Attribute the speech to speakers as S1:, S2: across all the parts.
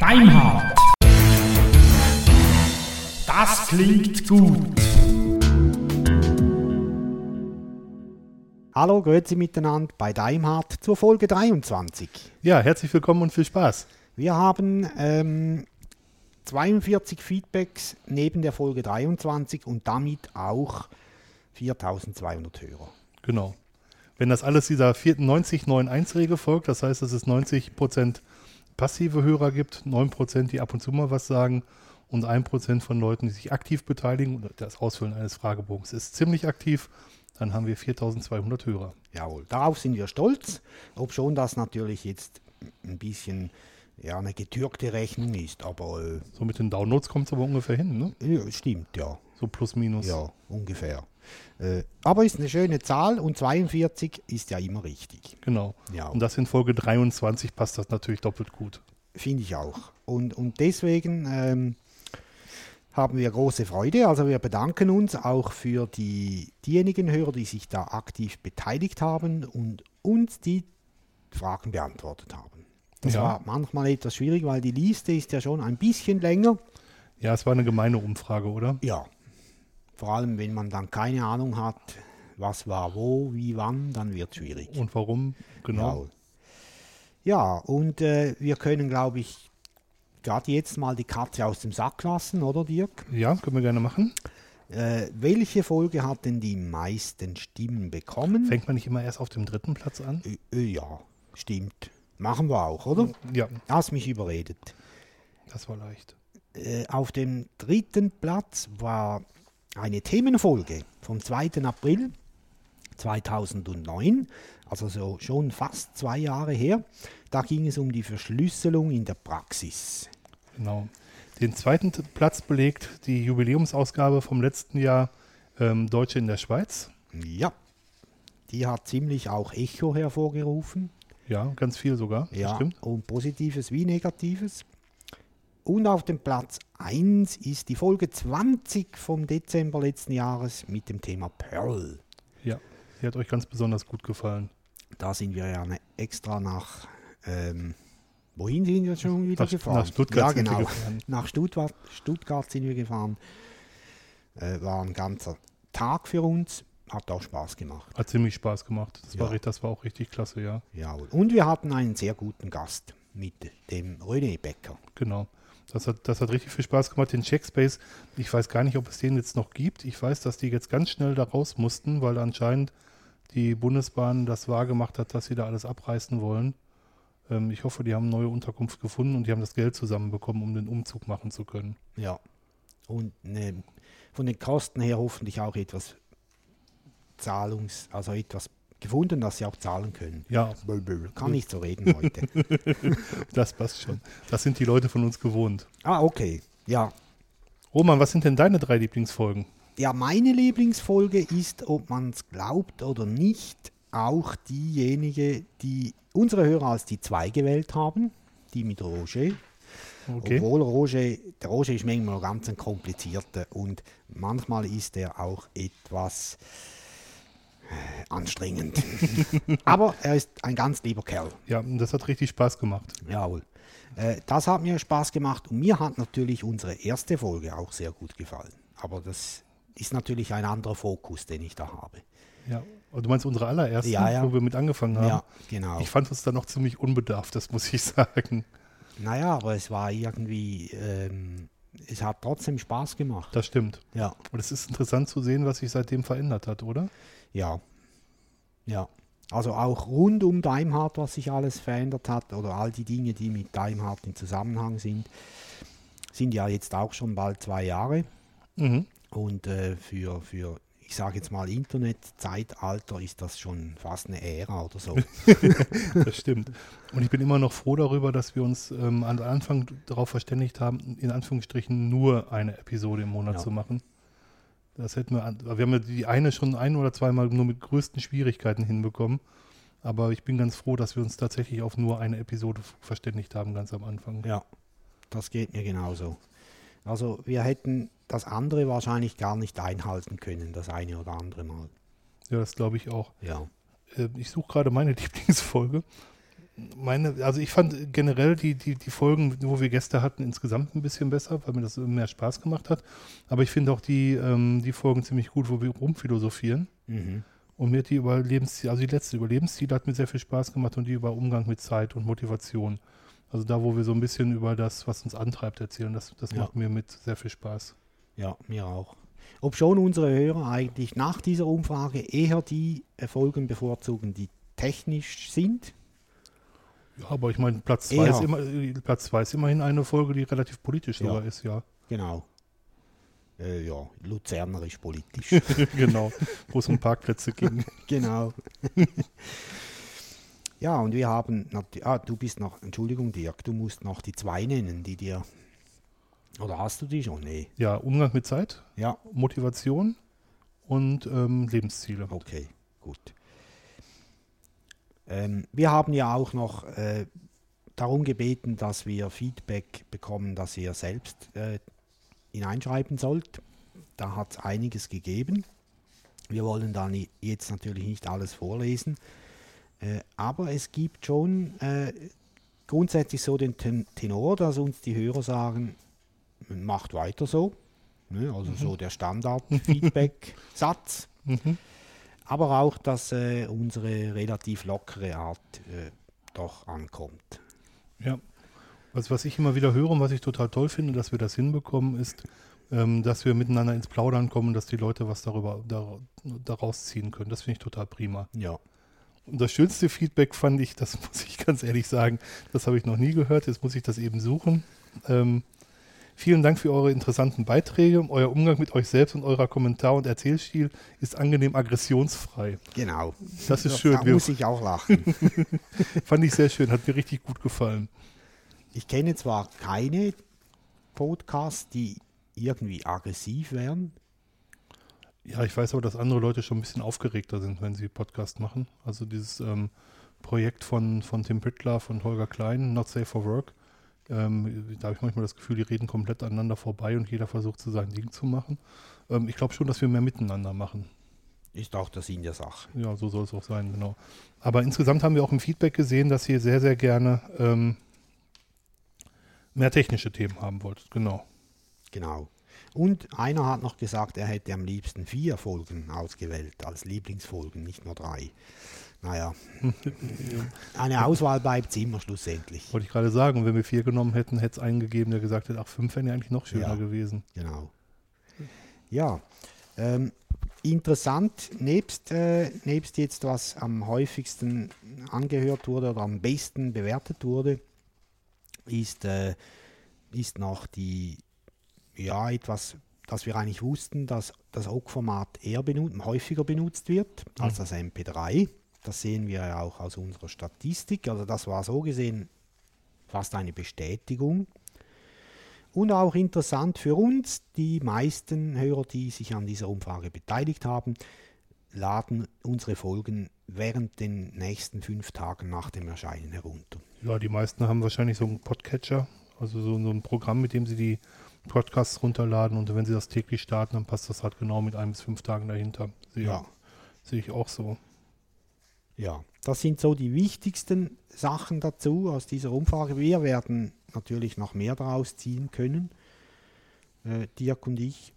S1: Deinhard. Das klingt gut.
S2: Hallo, grüezi miteinander bei Daimhardt zur Folge 23.
S3: Ja, herzlich willkommen und viel Spaß.
S2: Wir haben ähm, 42 Feedbacks neben der Folge 23 und damit auch 4200 Hörer.
S3: Genau. Wenn das alles dieser 90-9-1-Regel folgt, das heißt, dass es 90% passive Hörer gibt, 9%, die ab und zu mal was sagen und 1% von Leuten, die sich aktiv beteiligen. Das Ausfüllen eines Fragebogens ist ziemlich aktiv. Dann haben wir 4200 Hörer.
S2: Jawohl, darauf sind wir stolz, ob schon das natürlich jetzt ein bisschen ja, eine getürkte Rechnung ist, aber äh,
S3: So mit den Downloads kommt es aber ungefähr hin, ne?
S2: ja, stimmt, ja.
S3: So plus minus.
S2: Ja, ungefähr. Äh, aber ist eine schöne Zahl und 42 ist ja immer richtig.
S3: Genau.
S2: Ja.
S3: Und das in Folge 23 passt das natürlich doppelt gut.
S2: Finde ich auch. Und, und deswegen ähm, haben wir große Freude. Also wir bedanken uns auch für die, diejenigen Hörer, die sich da aktiv beteiligt haben und uns die Fragen beantwortet haben. Das
S3: Ja.
S2: war manchmal etwas schwierig, weil die Liste ist ja schon ein bisschen länger.
S3: Ja, es war eine gemeine Umfrage, oder?
S2: Ja, vor allem wenn man dann keine Ahnung hat, was war wo, wie, wann, dann wird es schwierig.
S3: Und warum? Genau.
S2: Ja, und äh, wir können, glaube ich, gerade jetzt mal die Katze aus dem Sack lassen, oder Dirk?
S3: Ja, können wir gerne machen.
S2: Äh, welche Folge hat denn die meisten Stimmen bekommen?
S3: Fängt man nicht immer erst auf dem dritten Platz an?
S2: Äh, ja, stimmt. Machen wir auch, oder?
S3: Ja,
S2: Hast mich überredet.
S3: das war leicht.
S2: Äh, auf dem dritten Platz war eine Themenfolge vom 2. April 2009, also so schon fast zwei Jahre her. Da ging es um die Verschlüsselung in der Praxis.
S3: Genau. Den zweiten Platz belegt die Jubiläumsausgabe vom letzten Jahr ähm, Deutsche in der Schweiz.
S2: Ja, die hat ziemlich auch Echo hervorgerufen.
S3: Ja, ganz viel sogar.
S2: Ja,
S3: Stimmt.
S2: und Positives wie Negatives. Und auf dem Platz 1 ist die Folge 20 vom Dezember letzten Jahres mit dem Thema Pearl.
S3: Ja, die hat euch ganz besonders gut gefallen.
S2: Da sind wir ja extra nach, ähm, wohin sind wir schon wieder
S3: Nach-
S2: gefahren?
S3: nach Stuttgart
S2: ja,
S3: sind wir
S2: genau. Nach Stuttgart, Stuttgart sind wir gefahren. Äh, war ein ganzer Tag für uns. Hat auch Spaß gemacht.
S3: Hat ziemlich Spaß gemacht. Das, war,
S2: Ja.
S3: richtig- das war auch richtig klasse, ja.
S2: Jawohl. Und wir hatten einen sehr guten Gast mit dem René Becker.
S3: Genau. Das hat, das hat richtig viel Spaß gemacht. Den Checkspace, ich weiß gar nicht, ob es den jetzt noch gibt. Ich weiß, dass die jetzt ganz schnell da raus mussten, weil anscheinend die Bundesbahn das wahrgemacht hat, dass sie da alles abreißen wollen. Ähm, ich hoffe, die haben neue Unterkunft gefunden und die haben das Geld zusammenbekommen, um den Umzug machen zu können.
S2: Ja. Und ne, von den Kosten her hoffentlich auch etwas Zahlungs-, also etwas gefunden, dass sie auch zahlen können.
S3: Ja.
S2: Kann nicht so reden heute.
S3: das passt schon. Das sind die Leute von uns gewohnt.
S2: ah, okay. Ja.
S3: Roman, was sind denn deine drei Lieblingsfolgen?
S2: Ja, meine Lieblingsfolge ist, ob man es glaubt oder nicht, auch diejenige, die unsere Hörer als die zwei gewählt haben, die mit Roger.
S3: Okay.
S2: Obwohl Roger, der Roger ist manchmal ganz ein komplizierter und manchmal ist er auch etwas anstrengend. Aber er ist ein ganz lieber Kerl.
S3: Ja, das hat richtig Spaß gemacht.
S2: Jawohl. Äh, das hat mir Spaß gemacht und mir hat natürlich unsere erste Folge auch sehr gut gefallen. Aber das ist natürlich ein anderer Fokus, den ich da habe.
S3: Ja. Und du meinst unsere allererste,
S2: Ja, ja.
S3: wo wir mit angefangen haben?
S2: Ja, genau.
S3: Ich fand es dann noch ziemlich unbedarft, das muss ich sagen.
S2: Naja, aber es war irgendwie, ähm, es hat trotzdem Spaß gemacht.
S3: Das stimmt.
S2: Ja,
S3: Und es ist interessant zu sehen, was sich seitdem verändert hat, oder?
S2: ja, ja. Also auch rund um Daimhardt, was sich alles verändert hat, oder all die Dinge, die mit Daimhardt in Zusammenhang sind, sind ja jetzt auch schon bald zwei Jahre.
S3: Mhm.
S2: Und äh, für, für, ich sage jetzt mal, Internetzeitalter ist das schon fast eine Ära oder so.
S3: Das stimmt. Und ich bin immer noch froh darüber, dass wir uns ähm, am Anfang darauf verständigt haben, in Anführungsstrichen nur eine Episode im Monat
S2: Ja.
S3: zu machen. Das hätten wir, wir haben ja die eine schon ein oder zweimal nur mit größten Schwierigkeiten hinbekommen. Aber ich bin ganz froh, dass wir uns tatsächlich auf nur eine Episode verständigt haben, ganz am Anfang.
S2: ja, das geht mir genauso. Also wir hätten das andere wahrscheinlich gar nicht einhalten können, das eine oder andere Mal.
S3: Ja, das glaube ich auch.
S2: Ja,
S3: äh, ich suche gerade meine Lieblingsfolge. Meine, also ich fand generell die, die, die Folgen, wo wir Gäste hatten, insgesamt ein bisschen besser, weil mir das mehr Spaß gemacht hat. Aber ich finde auch die, ähm, die Folgen ziemlich gut, wo wir rumphilosophieren.
S2: Mhm.
S3: Und mir hat die über Lebensstil, also die letzte über Lebensstil hat mir sehr viel Spaß gemacht und die über Umgang mit Zeit und Motivation. Also da, wo wir so ein bisschen über das, was uns antreibt, erzählen, das, das
S2: Ja.
S3: macht mir mit sehr viel Spaß.
S2: Ja, mir auch. Ob schon unsere Hörer eigentlich nach dieser Umfrage eher die Folgen bevorzugen, die technisch sind.
S3: Ja, aber ich meine, Platz zwei,
S2: Ja.
S3: ist immer, Platz zwei ist immerhin eine Folge, die relativ politisch
S2: Ja.
S3: sogar ist, ja.
S2: Genau. Äh, ja, luzernerisch politisch.
S3: genau. Wo es um Parkplätze ging.
S2: genau. ja, und wir haben, ah, du bist noch, Entschuldigung Dirk, du musst noch die zwei nennen, die dir, oder hast du die schon? Nee.
S3: Ja, Umgang mit Zeit,
S2: Ja,
S3: Motivation und ähm, Lebensziele.
S2: Okay, gut. Ähm, wir haben ja auch noch äh, darum gebeten, dass wir Feedback bekommen, das ihr selbst äh, hineinschreiben sollt. Da hat es einiges gegeben. Wir wollen da jetzt natürlich nicht alles vorlesen, aber es gibt schon äh, grundsätzlich so den Ten Tenor, dass uns die Hörer sagen, macht weiter so. Ne? Also so der Standard-Feedback-Satz
S3: Mhm.
S2: aber auch, dass äh, unsere relativ lockere Art äh, doch ankommt.
S3: Ja. Was, was ich immer wieder höre und was ich total toll finde, dass wir das hinbekommen, ist, ähm, dass wir miteinander ins Plaudern kommen, dass die Leute was darüber da, daraus ziehen können. Das finde ich total prima.
S2: Ja,
S3: das schönste Feedback fand ich, das muss ich ganz ehrlich sagen, das habe ich noch nie gehört, jetzt muss ich das eben suchen. Ähm, vielen Dank für eure interessanten Beiträge. Euer Umgang mit euch selbst und eurer Kommentar- und Erzählstil ist angenehm aggressionsfrei.
S2: genau.
S3: Das ist schön.
S2: Da muss ich auch lachen.
S3: fand ich sehr schön, hat mir richtig gut gefallen.
S2: Ich kenne zwar keine Podcasts, die irgendwie aggressiv wären.
S3: Ja, ich weiß aber, dass andere Leute schon ein bisschen aufgeregter sind, wenn sie Podcast machen. Also dieses ähm, Projekt von, von Tim Pritlove und Holger Klein, Not Safe for Work, ähm, da habe ich manchmal das Gefühl, die reden komplett aneinander vorbei und jeder versucht so sein Ding zu machen. Ähm, ich glaube schon, dass wir mehr miteinander machen.
S2: Ist auch der Sinn der Sache.
S3: Ja, so soll es auch sein, genau. Aber insgesamt haben wir auch im Feedback gesehen, dass ihr sehr, sehr gerne ähm, mehr technische Themen haben wollt. Genau.
S2: Genau. Und einer hat noch gesagt, er hätte am liebsten vier Folgen ausgewählt als Lieblingsfolgen, nicht nur drei. Naja, eine Auswahl bleibt immer schlussendlich.
S3: Wollte ich gerade sagen, wenn wir vier genommen hätten, hätte es einen gegeben, der gesagt hätte, ach, fünf wären ja eigentlich noch schöner
S2: Ja.
S3: gewesen.
S2: Genau. Ja, ähm, interessant, nebst, äh, nebst jetzt, was am häufigsten angehört wurde oder am besten bewertet wurde, ist, äh, ist noch die, ja, etwas, das wir eigentlich wussten, dass das OGG-Format eher benut häufiger benutzt wird als das MP3. Das sehen wir ja auch aus unserer Statistik. Also das war so gesehen fast eine Bestätigung. Und auch interessant für uns, die meisten Hörer, die sich an dieser Umfrage beteiligt haben, laden unsere Folgen während den nächsten fünf Tagen nach dem Erscheinen herunter.
S3: Ja, die meisten haben wahrscheinlich so einen Podcatcher, also so, so ein Programm, mit dem sie die Podcasts runterladen und wenn sie das täglich starten, dann passt das halt genau mit ein bis fünf Tagen dahinter. Sehe,
S2: Ja.
S3: sehe ich auch so.
S2: Ja, das sind so die wichtigsten Sachen dazu aus dieser Umfrage. Wir werden natürlich noch mehr daraus ziehen können, äh, Dirk und ich.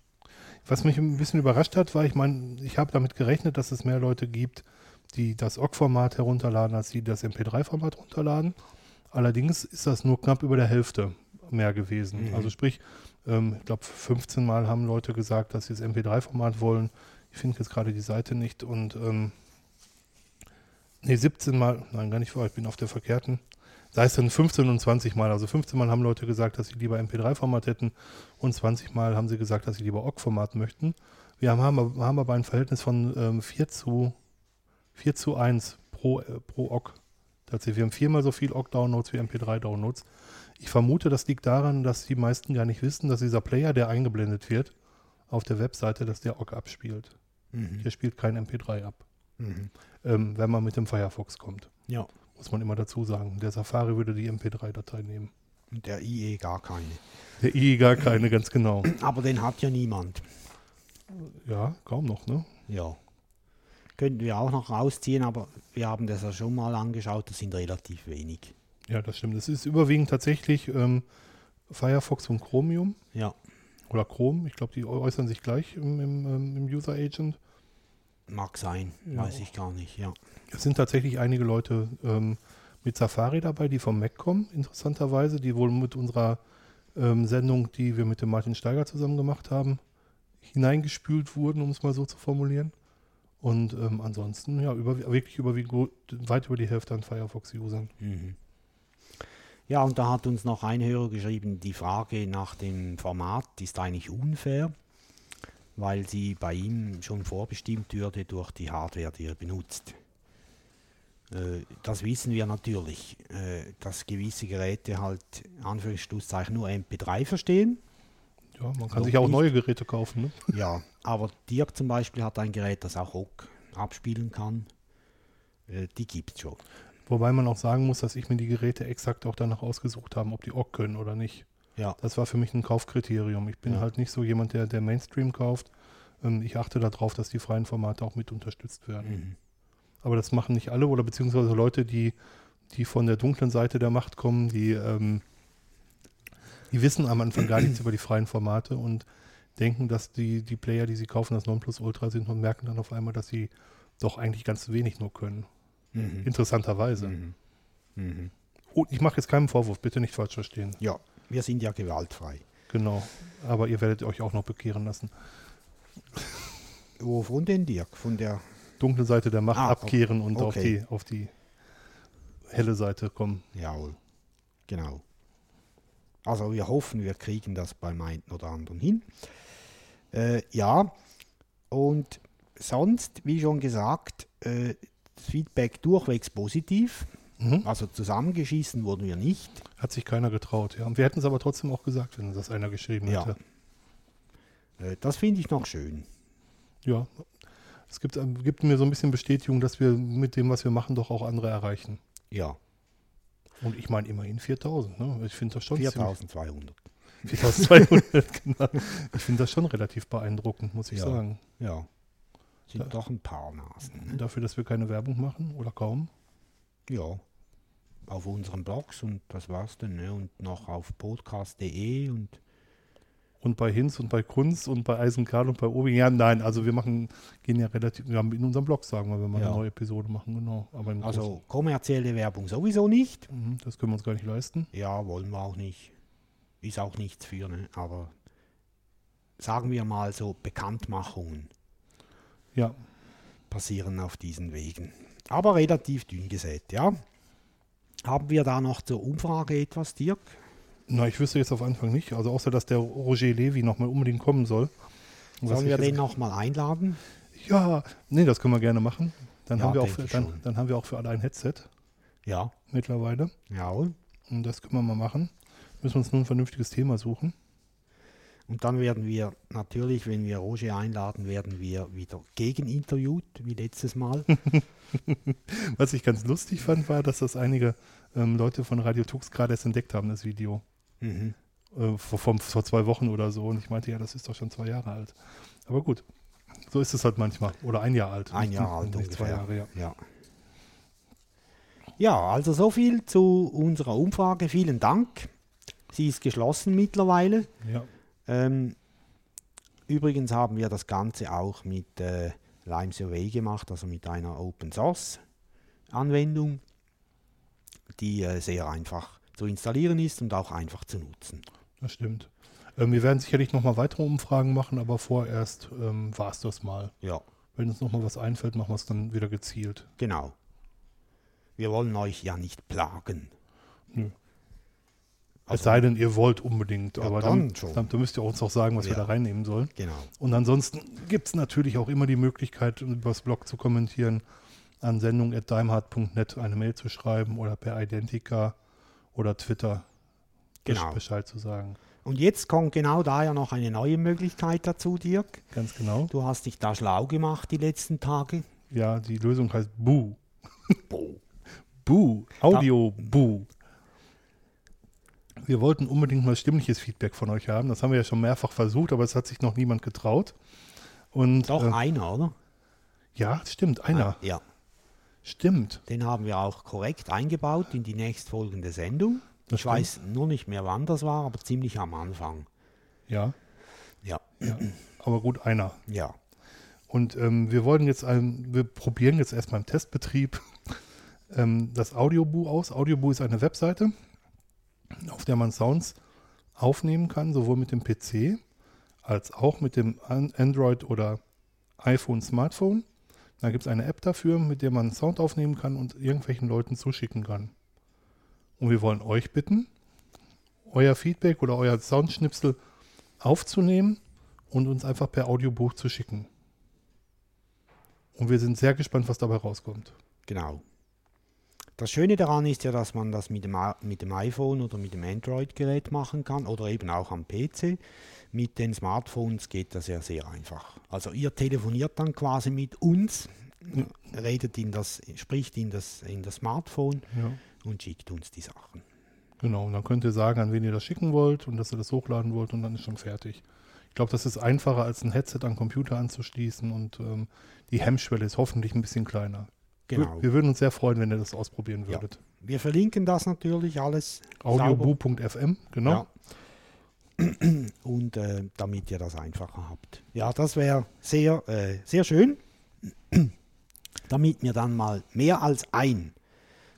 S3: Was mich ein bisschen überrascht hat, war, ich meine, ich habe damit gerechnet, dass es mehr Leute gibt, die das OGG-Format herunterladen, als die das MP3-Format runterladen. Allerdings ist das nur knapp über der Hälfte mehr gewesen.
S2: Mhm.
S3: Also sprich, ähm, ich glaube, 15 Mal haben Leute gesagt, dass sie das MP3-Format wollen. Ich finde jetzt gerade die Seite nicht und ähm, nee, 17 Mal, nein, gar nicht wahr, ich bin auf der verkehrten. Da ist dann 15 und 20 Mal. Also 15 Mal haben Leute gesagt, dass sie lieber MP3-Format hätten und 20 Mal haben sie gesagt, dass sie lieber OGG-Format möchten. Wir haben, haben, haben aber ein Verhältnis von ähm, 4, zu, 4 zu 1 pro, äh, pro OGG. Tatsächlich, wir haben viermal so viel OGG-Downloads wie MP3-Downloads. Ich vermute, das liegt daran, dass die meisten gar nicht wissen, dass dieser Player, der eingeblendet wird auf der Webseite, dass der OGG abspielt.
S2: Mhm.
S3: Der spielt kein MP3 ab,
S2: Mhm.
S3: ähm, wenn man mit dem Firefox kommt.
S2: Ja,
S3: Muss man immer dazu sagen. Der Safari würde die MP3-Datei nehmen.
S2: der IE gar keine.
S3: Der I gar keine, ganz genau.
S2: Aber den hat ja niemand.
S3: Ja, kaum noch, ne?
S2: Ja. könnten wir auch noch rausziehen, aber wir haben das ja schon mal angeschaut, das sind relativ wenig.
S3: Ja, das stimmt. Es ist überwiegend tatsächlich ähm, Firefox und Chromium
S2: Ja,
S3: oder Chrome. Ich glaube, die äußern sich gleich im, im, ähm, im User Agent.
S2: mag sein,
S3: Ja.
S2: weiß ich gar nicht, ja.
S3: Es sind tatsächlich einige Leute ähm, mit Safari dabei, die vom Mac kommen, interessanterweise, die wohl mit unserer ähm, Sendung, die wir mit dem Martin Steiger zusammen gemacht haben, hineingespült wurden, um es mal so zu formulieren. Und ähm, ansonsten, ja, über, wirklich überwiegend weit über die Hälfte an Firefox-Usern.
S2: Mhm. Ja, und da hat uns noch ein Hörer geschrieben, die Frage nach dem Format ist eigentlich unfair, weil sie bei ihm schon vorbestimmt würde durch die Hardware, die er benutzt. Äh, Das wissen wir natürlich, äh, dass gewisse Geräte halt Anführungszeichen nur MP3 verstehen.
S3: Ja, man kann
S2: Noch
S3: sich auch
S2: nicht.
S3: neue Geräte kaufen. Ne?
S2: Ja, aber Dirk zum Beispiel hat ein Gerät, das auch OGG abspielen kann. Äh, Die gibt es schon.
S3: Wobei man auch sagen muss, dass ich mir die Geräte exakt auch danach ausgesucht habe, ob die OGG können oder nicht.
S2: Ja,
S3: Das war für mich ein Kaufkriterium. Ich bin
S2: Ja.
S3: halt nicht so jemand, der, der Mainstream kauft. Ähm, Ich achte darauf, dass die freien Formate auch mit unterstützt werden.
S2: mhm.
S3: Aber das machen nicht alle oder beziehungsweise Leute, die, die von der dunklen Seite der Macht kommen, die, ähm, die wissen am Anfang gar nichts über die freien Formate und denken, dass die, die Player, die sie kaufen, das Nonplusultra sind und merken dann auf einmal, dass sie doch eigentlich ganz wenig nur können.
S2: Mhm.
S3: Interessanterweise.
S2: Mhm.
S3: Und ich mache jetzt keinen Vorwurf, bitte nicht falsch verstehen.
S2: Ja, wir sind ja gewaltfrei.
S3: Genau. Aber ihr werdet euch auch noch bekehren lassen.
S2: Wovon denn, Dirk? Von der.
S3: Dunkle Seite der Macht
S2: Ah,
S3: abkehren und auf,
S2: okay.
S3: die, auf die helle Seite kommen.
S2: Jawohl. Genau. Also wir hoffen, wir kriegen das beim einen oder anderen hin. Äh, ja, und sonst, wie schon gesagt, äh, das Feedback durchwegs positiv.
S3: Mhm.
S2: Also zusammengeschissen wurden wir nicht.
S3: Hat sich keiner getraut. Ja. Und wir hätten es aber trotzdem auch gesagt, wenn das einer geschrieben
S2: Ja.
S3: hätte.
S2: Äh, das finde ich noch schön.
S3: Ja. Es gibt, ähm, gibt mir so ein bisschen Bestätigung, dass wir mit dem, was wir machen, doch auch andere erreichen.
S2: Ja,
S3: Und ich meine immerhin 4000. Ne? Ich finde das schon ziemlich-
S2: 4200.
S3: 4200, genau. Ich finde das schon relativ beeindruckend, muss ich
S2: Ja.
S3: sagen.
S2: Ja, sind
S3: Ja.
S2: doch ein paar Nasen. Ne?
S3: Dafür, dass wir keine Werbung machen oder kaum.
S2: Ja, auf unseren Blogs und das war's dann. Ne? Und noch auf podcast.de und
S3: Und bei Hinz und bei Kunz und bei Eisenkarl und bei Obi. Ja, nein, also wir machen, gehen ja relativ, wir haben in unserem Blog sagen wir, wenn wir
S2: Ja.
S3: eine neue Episode machen, genau. Aber
S2: also kommerzielle Werbung sowieso nicht.
S3: Mhm, das können wir uns gar nicht leisten.
S2: Ja, wollen wir auch nicht. Ist auch nichts für, ne? aber sagen wir mal so Bekanntmachungen
S3: Ja,
S2: passieren auf diesen Wegen. Aber relativ dünn gesät, ja. Haben wir da noch zur Umfrage etwas, Dirk?
S3: na, ich wüsste jetzt auf Anfang nicht. Also außer, dass der Roger Levy nochmal unbedingt kommen soll.
S2: Sollen wir den nochmal einladen?
S3: Ja, nee, das können wir gerne machen. Dann,
S2: Ja,
S3: haben, wir auch für, dann, dann haben wir auch für alle ein Headset
S2: Ja,
S3: mittlerweile.
S2: jawohl.
S3: Und das können wir mal machen. Müssen wir uns nur ein vernünftiges Thema suchen.
S2: Und dann werden wir natürlich, wenn wir Roger einladen, werden wir wieder gegeninterviewt, wie letztes Mal.
S3: Was ich ganz lustig fand, war, dass das einige ähm, Leute von Radio Tux gerade erst entdeckt haben, das Video.
S2: mhm.
S3: Äh, vor, vor, vor zwei Wochen oder so. Und ich meinte, ja, das ist doch schon zwei Jahre alt. Aber gut, so ist es halt manchmal. Oder ein Jahr alt.
S2: Ein Jahr alt
S3: nicht zwei. Jahre, ja.
S2: Ja. Ja, also so viel zu unserer Umfrage. Vielen Dank. Sie ist geschlossen mittlerweile.
S3: ja.
S2: Ähm, übrigens haben wir das Ganze auch mit äh, Lime Survey gemacht, also mit einer Open Source Anwendung, die äh, sehr einfach zu installieren ist und auch einfach zu nutzen.
S3: Das stimmt. Ähm, wir werden sicherlich nochmal weitere Umfragen machen, aber vorerst ähm, war es das mal.
S2: Ja,
S3: Wenn uns nochmal was einfällt, machen wir es dann wieder gezielt.
S2: genau. Wir wollen euch ja nicht plagen.
S3: Nö. Es
S2: Also-
S3: sei denn, ihr wollt unbedingt.
S2: Ja,
S3: aber
S2: dann
S3: dann, dann, dann müsst ihr uns auch sagen, was wir
S2: Ja.
S3: da reinnehmen sollen.
S2: Genau.
S3: Und ansonsten gibt es natürlich auch immer die Möglichkeit, übers Blog zu kommentieren, an sendung.daimhardt.net eine Mail zu schreiben oder per Identica oder Twitter
S2: Genau.
S3: Bescheid zu sagen.
S2: Und jetzt kommt genau da ja noch eine neue Möglichkeit dazu, Dirk.
S3: Ganz genau.
S2: Du hast dich da schlau gemacht die letzten Tage.
S3: Ja, die Lösung heißt Boo.
S2: Boah.
S3: Boo. Audio Boo. Wir wollten unbedingt mal stimmliches Feedback von euch haben. Das haben wir ja schon mehrfach versucht, aber es hat sich noch niemand getraut. Und
S2: Doch
S3: äh,
S2: einer, oder?
S3: Ja, stimmt, einer.
S2: Ja,
S3: Stimmt.
S2: den haben wir auch korrekt eingebaut in die nächstfolgende Sendung.
S3: Das
S2: ich weiß nur nicht mehr, wann das war, aber ziemlich am Anfang.
S3: Ja,
S2: Ja,
S3: ja. Aber gut, einer.
S2: ja,
S3: Und ähm, wir wollen jetzt, ein, wir probieren jetzt erstmal im Testbetrieb ähm, das Audioboo aus. Audioboo ist eine Webseite, auf der man Sounds aufnehmen kann, sowohl mit dem PC als auch mit dem An Android oder iPhone, Smartphone. Da gibt es eine App dafür, mit der man Sound aufnehmen kann und irgendwelchen Leuten zuschicken kann. Und wir wollen euch bitten, euer Feedback oder euer Soundschnipsel aufzunehmen und uns einfach per Audiobuch zu schicken. Und wir sind sehr gespannt, was dabei rauskommt.
S2: genau. Das Schöne daran ist ja, dass man das mit dem, mit dem iPhone oder mit dem Android-Gerät machen kann oder eben auch am PC. Mit den Smartphones geht das ja sehr einfach. Also ihr telefoniert dann quasi mit uns, redet in das, spricht in das, in das Smartphone
S3: Ja.
S2: und schickt uns die Sachen.
S3: Genau, und dann könnt ihr sagen, an wen ihr das schicken wollt und dass ihr das hochladen wollt und dann ist schon fertig. Ich glaube, das ist einfacher, als ein Headset an Computer anzuschließen und ähm, die Hemmschwelle ist hoffentlich ein bisschen kleiner.
S2: Genau.
S3: Wir, wir würden uns sehr freuen, wenn ihr das ausprobieren
S2: Ja.
S3: würdet.
S2: Wir verlinken das natürlich alles. sauber.
S3: Audioboo.fm, genau.
S2: Ja. Und äh, damit ihr das einfacher habt. Ja, das wäre sehr, äh, sehr schön, damit wir dann mal mehr als ein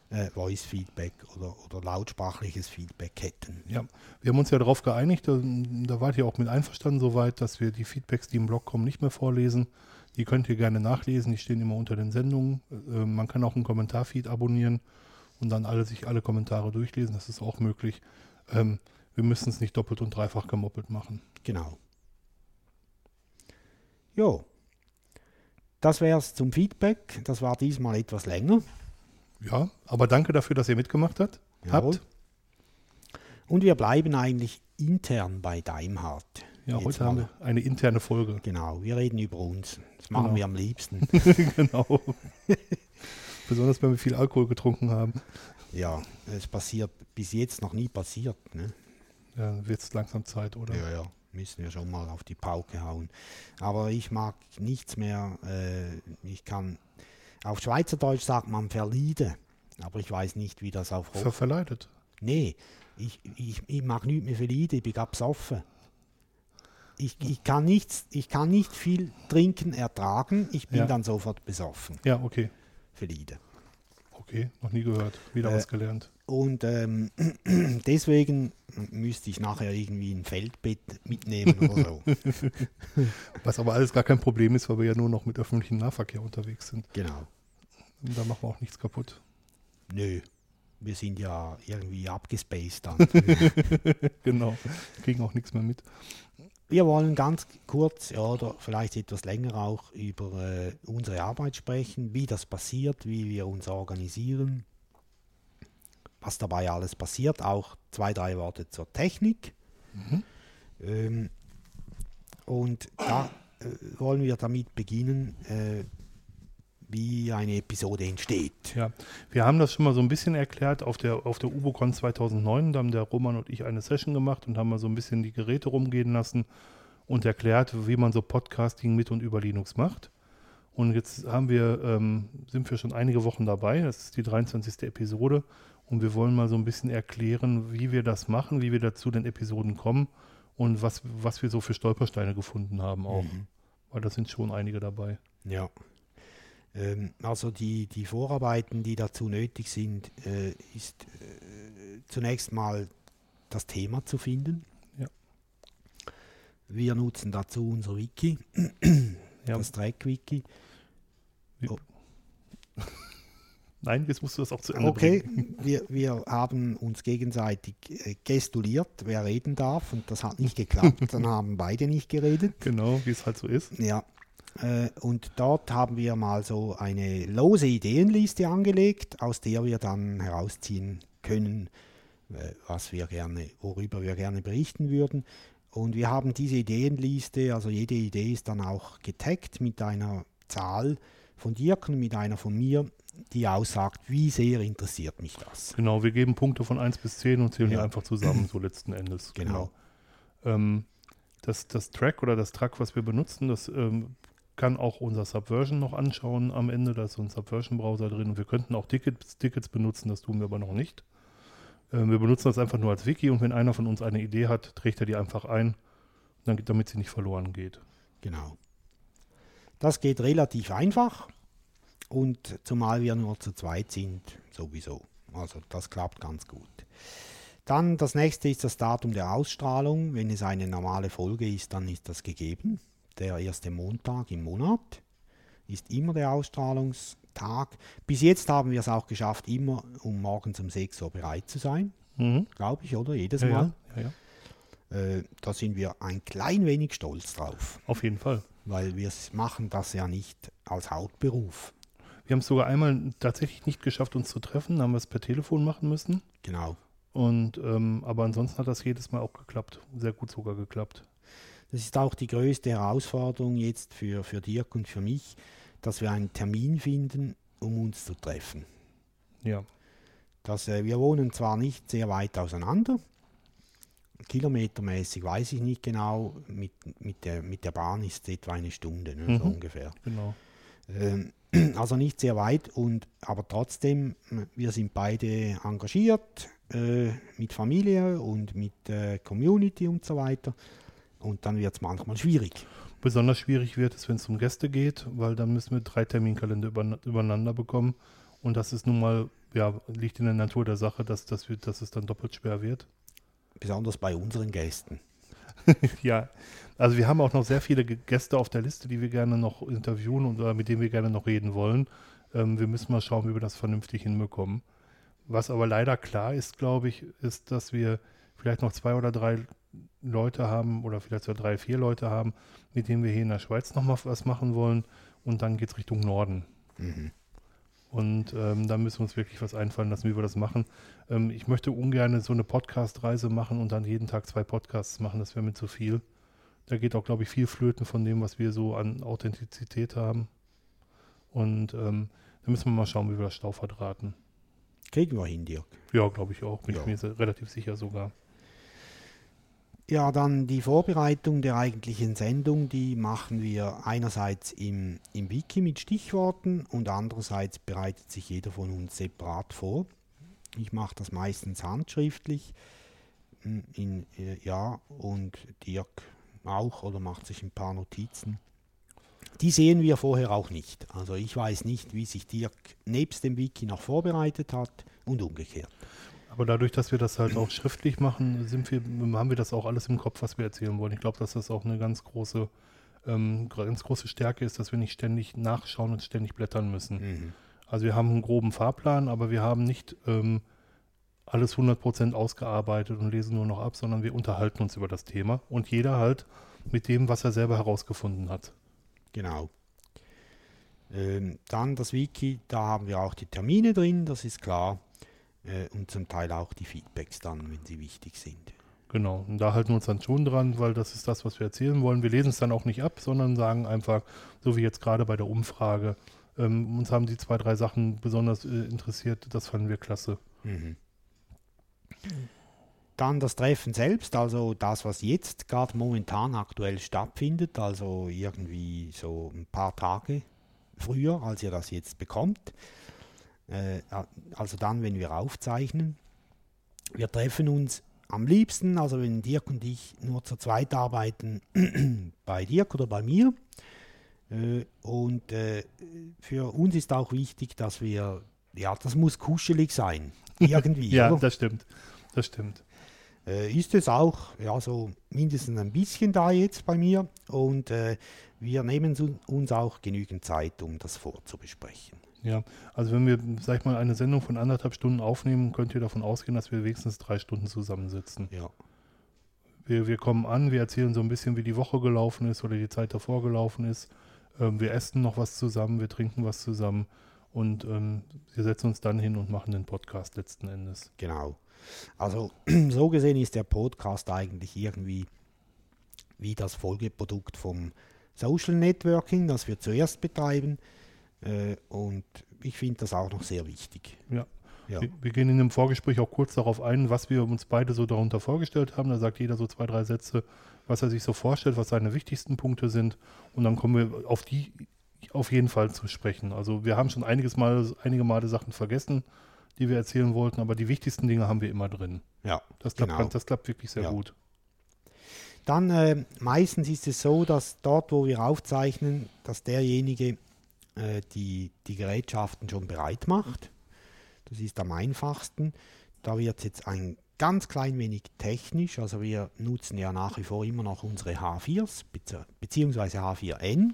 S2: äh, Voice-Feedback oder, oder lautsprachliches Feedback hätten.
S3: Ja, wir haben uns ja darauf geeinigt, da, da wart ihr auch mit einverstanden soweit, dass wir die Feedbacks, die im Blog kommen, nicht mehr vorlesen. Die könnt ihr gerne nachlesen, die stehen immer unter den Sendungen. Äh, man kann auch einen Kommentarfeed abonnieren und dann alle sich alle Kommentare durchlesen, das ist auch möglich. Ähm, wir müssen es nicht doppelt und dreifach gemoppelt machen.
S2: Genau. Jo. Das wäre es zum Feedback. Das war diesmal etwas länger.
S3: Ja, aber danke dafür, dass ihr mitgemacht habt.
S2: Jawohl.
S3: habt.
S2: Und wir bleiben eigentlich intern bei Daimhardt.
S3: Ja, heute haben wir eine interne Folge.
S2: Genau, wir reden über uns. Das machen
S3: Genau.
S2: wir am liebsten.
S3: genau. Besonders wenn wir viel Alkohol getrunken haben.
S2: Ja, es passiert bis jetzt noch nie passiert. Ne?
S3: Ja, wird es langsam Zeit, oder?
S2: Ja, ja, müssen wir schon mal auf die Pauke hauen. Aber ich mag nichts mehr. Äh, ich kann, auf Schweizerdeutsch sagt man verliede, aber ich weiß nicht, wie das auf
S3: Ver verleidet.
S2: Nee, ich, ich, ich mag nicht mehr verliede, ich bin grad besoffen. Ich, ich, kann nichts, ich kann nicht viel trinken ertragen, ich bin
S3: Ja.
S2: dann sofort besoffen.
S3: Ja, okay.
S2: Verliede.
S3: Okay, noch nie gehört. Wieder
S2: Äh,
S3: was gelernt.
S2: Und ähm, deswegen müsste ich nachher irgendwie ein Feldbett mitnehmen oder so.
S3: Was aber alles gar kein Problem ist, weil wir ja nur noch mit öffentlichem Nahverkehr unterwegs sind.
S2: Genau.
S3: Und da machen wir auch nichts kaputt.
S2: Nö, wir sind ja irgendwie abgespaced dann.
S3: Genau. Kriegen auch nichts mehr mit.
S2: Wir wollen ganz kurz ja, oder vielleicht etwas länger auch über äh, unsere Arbeit sprechen, wie das passiert, wie wir uns organisieren, was dabei alles passiert, auch zwei, drei Worte zur Technik. Ähm, und da äh, wollen wir damit beginnen, äh, wie eine Episode entsteht.
S3: Ja, wir haben das schon mal so ein bisschen erklärt auf der, auf der UboCon 2009. Da haben der Roman und ich eine Session gemacht und haben mal so ein bisschen die Geräte rumgehen lassen und erklärt, wie man so Podcasting mit und über Linux macht. Und jetzt haben wir, ähm, sind wir schon einige Wochen dabei. Das ist die 23. Episode. Und wir wollen mal so ein bisschen erklären, wie wir das machen, wie wir dazu den Episoden kommen und was, was wir so für Stolpersteine gefunden haben auch.
S2: Mhm.
S3: Weil da sind schon einige dabei.
S2: Ja. Ähm, also die, die Vorarbeiten, die dazu nötig sind, äh, ist äh, zunächst mal das Thema zu finden.
S3: Ja.
S2: Wir nutzen dazu unser Wiki,
S3: Ja.
S2: das Track-Wiki.
S3: Nein, jetzt musst du das auch zu Ende
S2: Okay, wir, wir haben uns gegenseitig äh, gestuliert, wer reden darf, und das hat nicht geklappt. Dann haben beide nicht geredet.
S3: Genau, wie es halt so ist.
S2: Ja, und dort haben wir mal so eine lose Ideenliste angelegt, aus der wir dann herausziehen können, äh, was wir gerne, worüber wir gerne berichten würden. Und wir haben diese Ideenliste, also jede Idee ist dann auch getaggt mit einer Zahl von Dirk und mit einer von mir, die aussagt, wie sehr interessiert mich das.
S3: Genau, wir geben Punkte von 1 bis 10 und zählen die
S2: Ja.
S3: einfach zusammen, so letzten Endes.
S2: Genau.
S3: Ähm, das, das Track oder das Track, was wir benutzen, das ähm, kann auch unser Subversion noch anschauen am Ende. Da ist so ein Subversion-Browser drin. Und wir könnten auch Tickets, Tickets benutzen, das tun wir aber noch nicht. Ähm, wir benutzen das einfach nur als Wiki und wenn einer von uns eine Idee hat, trägt er die einfach ein, damit sie nicht verloren geht.
S2: Genau. Das geht relativ einfach und zumal wir nur zu zweit sind, sowieso. Also das klappt ganz gut. Dann das nächste ist das Datum der Ausstrahlung. Wenn es eine normale Folge ist, dann ist das gegeben. Der erste Montag im Monat ist immer der Ausstrahlungstag. Bis jetzt haben wir es auch geschafft, immer um morgens um 6 Uhr bereit zu sein.
S3: Mhm.
S2: Glaube ich, oder? Jedes
S3: Ja,
S2: Mal.
S3: ja, ja.
S2: Äh, da sind wir ein klein wenig stolz drauf,
S3: Auf jeden Fall.
S2: weil wir machen das ja nicht als Hauptberuf.
S3: Wir haben es sogar einmal tatsächlich nicht geschafft, uns zu treffen. Da haben wir es per Telefon machen müssen.
S2: Genau.
S3: Und ähm, aber ansonsten hat das jedes Mal auch geklappt. Sehr gut sogar geklappt.
S2: Das ist auch die größte Herausforderung jetzt für, für Dirk und für mich, dass wir einen Termin finden, um uns zu treffen.
S3: Ja.
S2: Das, äh, wir wohnen zwar nicht sehr weit auseinander, kilometermäßig weiß ich nicht genau, mit, mit, der, mit der Bahn ist es etwa eine Stunde, ne, so
S3: Mhm.
S2: ungefähr.
S3: Genau.
S2: Ähm, also nicht sehr weit, und, aber trotzdem, wir sind beide engagiert äh, mit Familie und mit äh, Community und so weiter. Und dann wird es manchmal schwierig.
S3: Besonders schwierig wird es, wenn es um Gäste geht, weil dann müssen wir drei Terminkalender über, übereinander bekommen. Und das ist nun mal, ja, liegt in der Natur der Sache, dass, dass, wir, dass es dann doppelt schwer wird.
S2: Besonders bei unseren Gästen.
S3: Ja, also wir haben auch noch sehr viele Gäste auf der Liste, die wir gerne noch interviewen und oder mit denen wir gerne noch reden wollen. Ähm, wir müssen mal schauen, wie wir das vernünftig hinbekommen. Was aber leider klar ist, glaube ich, ist, dass wir vielleicht noch zwei oder drei Leute haben oder vielleicht sogar drei, vier Leute haben, mit denen wir hier in der Schweiz noch mal was machen wollen. Und dann geht es Richtung Norden.
S2: Mhm.
S3: Und ähm, da müssen wir uns wirklich was einfallen lassen, wie wir das machen. Ähm, ich möchte ungern so eine Podcast-Reise machen und dann jeden Tag zwei Podcasts machen. Das wäre mir zu viel. Da geht auch, glaube ich, viel flöten von dem, was wir so an Authentizität haben. Und ähm, da müssen wir mal schauen, wie wir das Stau verdrahten.
S2: Kriegen wir hin, Dirk.
S3: Ja, glaube ich auch. Bin
S2: Ja.
S3: ich mir relativ sicher sogar.
S2: Ja, dann die Vorbereitung der eigentlichen Sendung, die machen wir einerseits im, im Wiki mit Stichworten und andererseits bereitet sich jeder von uns separat vor. Ich mache das meistens handschriftlich, mm, in, äh, ja, und Dirk auch oder macht sich ein paar Notizen. Die sehen wir vorher auch nicht. Also ich weiß nicht, wie sich Dirk nebst dem Wiki noch vorbereitet hat und umgekehrt.
S3: Aber dadurch, dass wir das halt auch schriftlich machen, wir, haben wir das auch alles im Kopf, was wir erzählen wollen. Ich glaube, dass das auch eine ganz große, ähm, ganz große Stärke ist, dass wir nicht ständig nachschauen und ständig blättern müssen.
S2: Mhm.
S3: Also wir haben einen groben Fahrplan, aber wir haben nicht ähm, alles 100% ausgearbeitet und lesen nur noch ab, sondern wir unterhalten uns über das Thema und jeder halt mit dem, was er selber herausgefunden hat.
S2: Genau. Ähm, dann das Wiki, da haben wir auch die Termine drin, das ist klar. Äh, und zum Teil auch die Feedbacks dann, wenn sie wichtig sind.
S3: Genau, und da halten wir uns dann schon dran, weil das ist das, was wir erzählen wollen. Wir lesen es dann auch nicht ab, sondern sagen einfach, so wie jetzt gerade bei der Umfrage, ähm, uns haben die zwei, drei Sachen besonders äh, interessiert, das fanden wir klasse.
S2: Mhm. Dann das Treffen selbst, also das, was jetzt gerade momentan aktuell stattfindet, also irgendwie so ein paar Tage früher, als ihr das jetzt bekommt. Äh, also dann, wenn wir aufzeichnen. Wir treffen uns am liebsten, also wenn Dirk und ich nur zu zweit arbeiten, bei Dirk oder bei mir. Äh, und äh, für uns ist auch wichtig, dass wir, ja, das muss kuschelig sein. Irgendwie.
S3: Ja,
S2: oder?
S3: das stimmt. Das stimmt.
S2: Äh, ist es auch, ja, so mindestens ein bisschen da jetzt bei mir. Und äh, wir nehmen uns auch genügend Zeit, um das vorzubesprechen.
S3: Ja, also wenn wir, sag ich mal, eine Sendung von anderthalb Stunden aufnehmen, könnt ihr davon ausgehen, dass wir wenigstens drei Stunden zusammensitzen.
S2: Ja.
S3: Wir, wir kommen an, wir erzählen so ein bisschen, wie die Woche gelaufen ist oder die Zeit davor gelaufen ist. Ähm, wir essen noch was zusammen, wir trinken was zusammen und ähm, wir setzen uns dann hin und machen den Podcast letzten Endes.
S2: Genau. Also so gesehen ist der Podcast eigentlich irgendwie wie das Folgeprodukt vom Social Networking, das wir zuerst betreiben. Äh, und ich finde das auch noch sehr wichtig. Ja.
S3: Wir, wir gehen in dem Vorgespräch auch kurz darauf ein, was wir uns beide so darunter vorgestellt haben. Da sagt jeder so zwei, drei Sätze, was er sich so vorstellt, was seine wichtigsten Punkte sind. Und dann kommen wir auf die auf jeden Fall zu sprechen. Also wir haben schon einiges Mal, einige Male Sachen vergessen, die wir erzählen wollten, aber die wichtigsten Dinge haben wir immer drin.
S2: Ja,
S3: Das klappt,
S2: Genau.
S3: das klappt wirklich sehr
S2: Ja.
S3: gut.
S2: Dann äh, meistens ist es so, dass dort, wo wir aufzeichnen, dass derjenige äh, die, die Gerätschaften schon bereit macht. Das ist am einfachsten. Da wird es jetzt ein ganz klein wenig technisch. Also wir nutzen ja nach wie vor immer noch unsere H4s bezieh- beziehungsweise H4N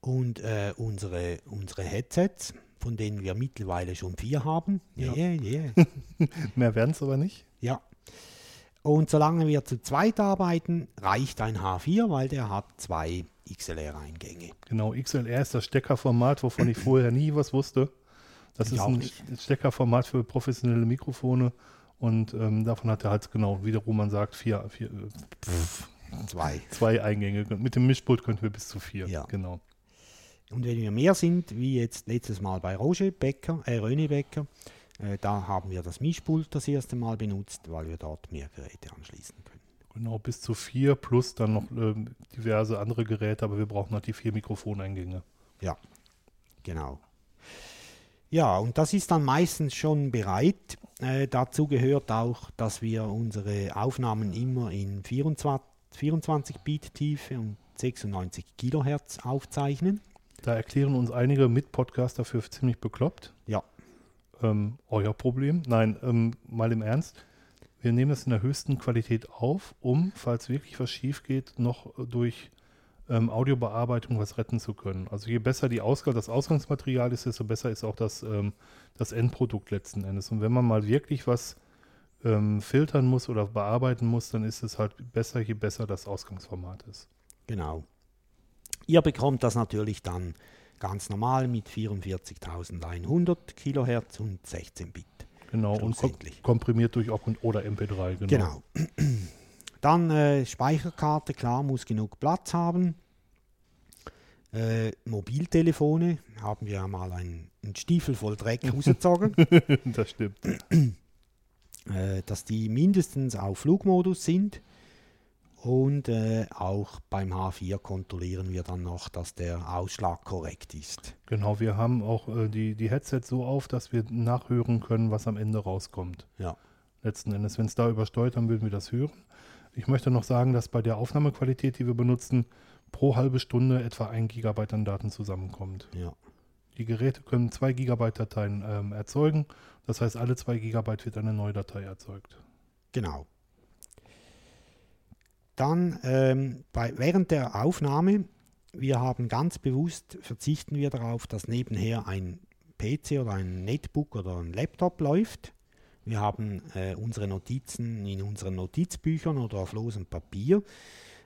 S2: und äh, unsere, unsere Headsets, von denen wir mittlerweile schon vier haben.
S3: Ja.
S2: Yeah, yeah.
S3: Mehr werden es aber nicht.
S2: Ja. Und solange wir zu zweit arbeiten, reicht ein H4, weil der hat zwei XLR-Eingänge.
S3: Genau, XLR ist das Steckerformat, wovon ich vorher nie was wusste. Das
S2: Ich
S3: ist ein
S2: nicht.
S3: Steckerformat für professionelle Mikrofone und ähm, davon hat er halt genau, wie der Roman sagt, vier, vier, äh,
S2: Zwei.
S3: zwei Eingänge. Mit dem Mischpult könnten wir bis zu vier.
S2: Ja.
S3: Genau.
S2: Und wenn wir mehr sind, wie jetzt letztes Mal bei Roger Becker, äh, René Becker, äh, da haben wir das Mischpult das erste Mal benutzt, weil wir dort mehr Geräte anschließen können.
S3: Genau, bis zu vier plus dann noch ähm, diverse andere Geräte, aber wir brauchen halt die vier Mikrofoneingänge.
S2: Ja, genau. Ja, und das ist dann meistens schon bereit. Äh, dazu gehört auch, dass wir unsere Aufnahmen immer in 24, 24 Bit Tiefe und 96 Kilohertz aufzeichnen.
S3: Da erklären uns einige Mit-Podcaster für ziemlich bekloppt.
S2: Ja,
S3: Ähm, euer Problem? Nein, ähm, mal im Ernst. Wir nehmen das in der höchsten Qualität auf, um, falls wirklich was schief geht, noch durch ähm, Audiobearbeitung was retten zu können. Also je besser die Ausgabe, das Ausgangsmaterial ist, desto besser ist auch das, ähm, das Endprodukt letzten Endes. Und wenn man mal wirklich was ähm, filtern muss oder bearbeiten muss, dann ist es halt besser, je besser das Ausgangsformat ist.
S2: genau. Ihr bekommt das natürlich dann ganz normal mit 44.100 Kilohertz und 16 Bit.
S3: Genau, und komprimiert durch und, oder MP3. Genau.
S2: Genau. Dann äh, Speicherkarte, klar, muss genug Platz haben. Äh, Mobiltelefone haben wir ja mal einen, einen Stiefel voll Dreck rausgezogen,
S3: das stimmt.
S2: äh, dass die mindestens auf Flugmodus sind. Und äh, auch beim H4 kontrollieren wir dann noch, dass der Ausschlag korrekt ist.
S3: Genau, wir haben auch äh, die, die Headsets so auf, dass wir nachhören können, was am Ende rauskommt.
S2: Ja,
S3: Letzten Endes, wenn es da übersteuert, dann würden wir das hören. Ich möchte noch sagen, dass bei der Aufnahmequalität, die wir benutzen, pro halbe Stunde etwa ein Gigabyte an Daten zusammenkommt.
S2: ja,
S3: Die Geräte können zwei Gigabyte Dateien ähm, erzeugen. Das heißt, alle zwei Gigabyte wird eine neue Datei erzeugt.
S2: genau. Dann ähm, bei, während der Aufnahme, wir haben ganz bewusst, verzichten wir darauf, dass nebenher ein PC oder ein Netbook oder ein Laptop läuft. Wir haben äh, unsere Notizen in unseren Notizbüchern oder auf losem Papier.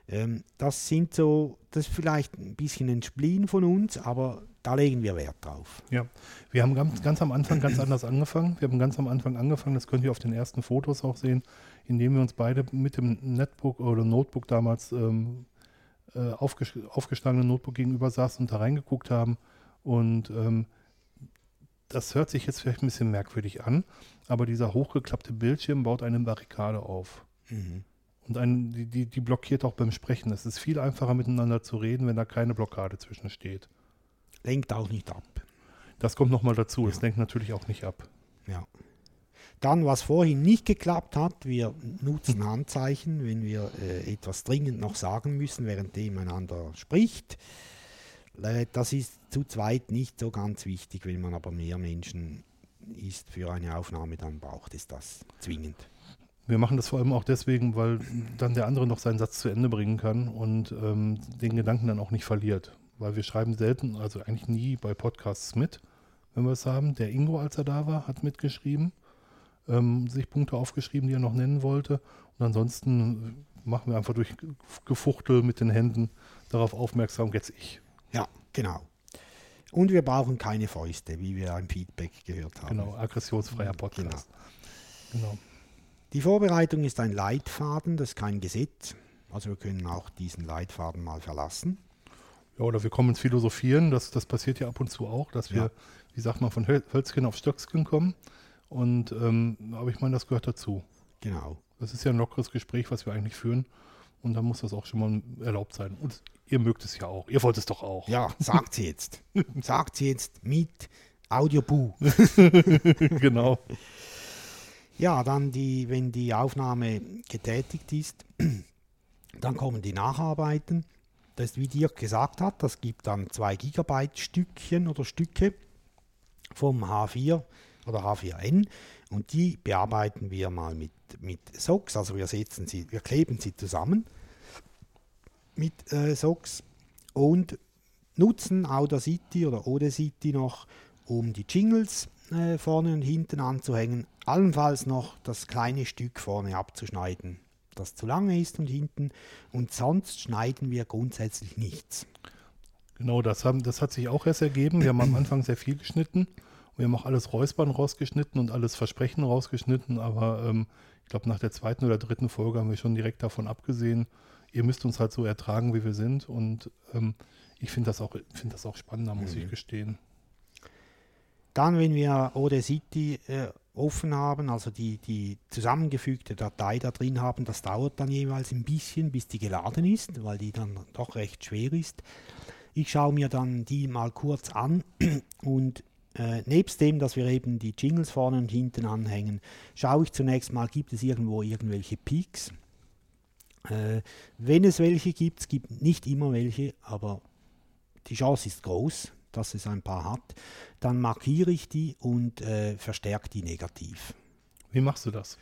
S2: Ähm, das sind so, das ist vielleicht ein bisschen ein Spleen von uns, aber da legen wir Wert drauf.
S3: Ja, wir haben ganz, ganz am Anfang ganz anders angefangen. Wir haben ganz am Anfang angefangen, das könnt ihr auf den ersten Fotos auch sehen, indem wir uns beide mit dem Netbook oder Notebook damals ähm, äh, aufges aufgeschlagenen Notebook gegenüber saßen und da reingeguckt haben. Und ähm, das hört sich jetzt vielleicht ein bisschen merkwürdig an, aber dieser hochgeklappte Bildschirm baut eine Barrikade auf.
S2: Mhm.
S3: Und ein, die, die, die blockiert auch beim Sprechen. Es ist viel einfacher miteinander zu reden, wenn da keine Blockade zwischen steht.
S2: Lenkt auch nicht ab.
S3: Das kommt nochmal dazu. Es
S2: Ja.
S3: lenkt natürlich auch nicht ab.
S2: Ja. Dann, was vorhin nicht geklappt hat, wir nutzen Handzeichen, wenn wir äh, etwas dringend noch sagen müssen, währenddem einander spricht. Äh, das ist zu zweit nicht so ganz wichtig, wenn man aber mehr Menschen ist für eine Aufnahme, dann braucht es das zwingend.
S3: Wir machen das vor allem auch deswegen, weil dann der andere noch seinen Satz zu Ende bringen kann und ähm, den Gedanken dann auch nicht verliert. Weil wir schreiben selten, also eigentlich nie bei Podcasts mit, wenn wir es haben. Der Ingo, als er da war, hat mitgeschrieben, ähm, sich Punkte aufgeschrieben, die er noch nennen wollte. Und ansonsten machen wir einfach durch Gefuchtel mit den Händen darauf aufmerksam, jetzt ich.
S2: Ja, genau. Und wir brauchen keine Fäuste, wie wir im Feedback gehört haben.
S3: Genau, aggressionsfreier Podcast. Genau.
S2: Die Vorbereitung ist ein Leitfaden, das ist kein Gesetz. Also wir können auch diesen Leitfaden mal verlassen.
S3: Ja, oder wir kommen ins Philosophieren, das, das passiert ja ab und zu auch, dass wir,
S2: Ja.
S3: wie sagt man, von Höl- Hölzchen auf Stöckskin kommen. Und ähm, aber ich meine, das gehört dazu.
S2: Genau.
S3: Das ist ja ein lockeres Gespräch, was wir eigentlich führen. Und da muss das auch schon mal erlaubt sein. Und ihr mögt es ja auch. Ihr wollt es doch auch.
S2: Ja, sagt sie jetzt. sagt sie jetzt mit Audiobu.
S3: genau.
S2: Ja, dann die, wenn die Aufnahme getätigt ist, dann kommen die Nacharbeiten. Das ist, wie Dirk gesagt hat, das gibt dann 2 Gigabyte Stückchen oder Stücke vom H4 oder H4n und die bearbeiten wir mal mit, mit SOX, also wir setzen sie, wir kleben sie zusammen mit äh, SOX und nutzen Audacity oder Audacity noch, um die Jingles äh, vorne und hinten anzuhängen, allenfalls noch das kleine Stück vorne abzuschneiden, das zu lange ist und hinten und sonst schneiden wir grundsätzlich nichts.
S3: Genau, das, haben, das hat sich auch erst ergeben. Wir haben am Anfang sehr viel geschnitten. Wir haben auch alles Räuspern rausgeschnitten und alles Versprechen rausgeschnitten, aber ähm, ich glaube, nach der zweiten oder dritten Folge haben wir schon direkt davon abgesehen. Ihr müsst uns halt so ertragen, wie wir sind. Und ähm, ich finde das, auch- find das auch spannender, muss ich gestehen.
S2: Dann, wenn wir Audacity äh, offen haben, also die, die zusammengefügte Datei da drin haben, das dauert dann jeweils ein bisschen, bis die geladen ist, weil die dann doch recht schwer ist. Ich schaue mir dann die mal kurz an und äh, nebst dem, dass wir eben die Jingles vorne und hinten anhängen, schaue ich zunächst mal, gibt es irgendwo irgendwelche Peaks. Äh, wenn es welche gibt, es gibt nicht immer welche, aber die Chance ist groß, dass es ein paar hat, dann markiere ich die und äh, verstärke die negativ.
S3: Wie machst du das?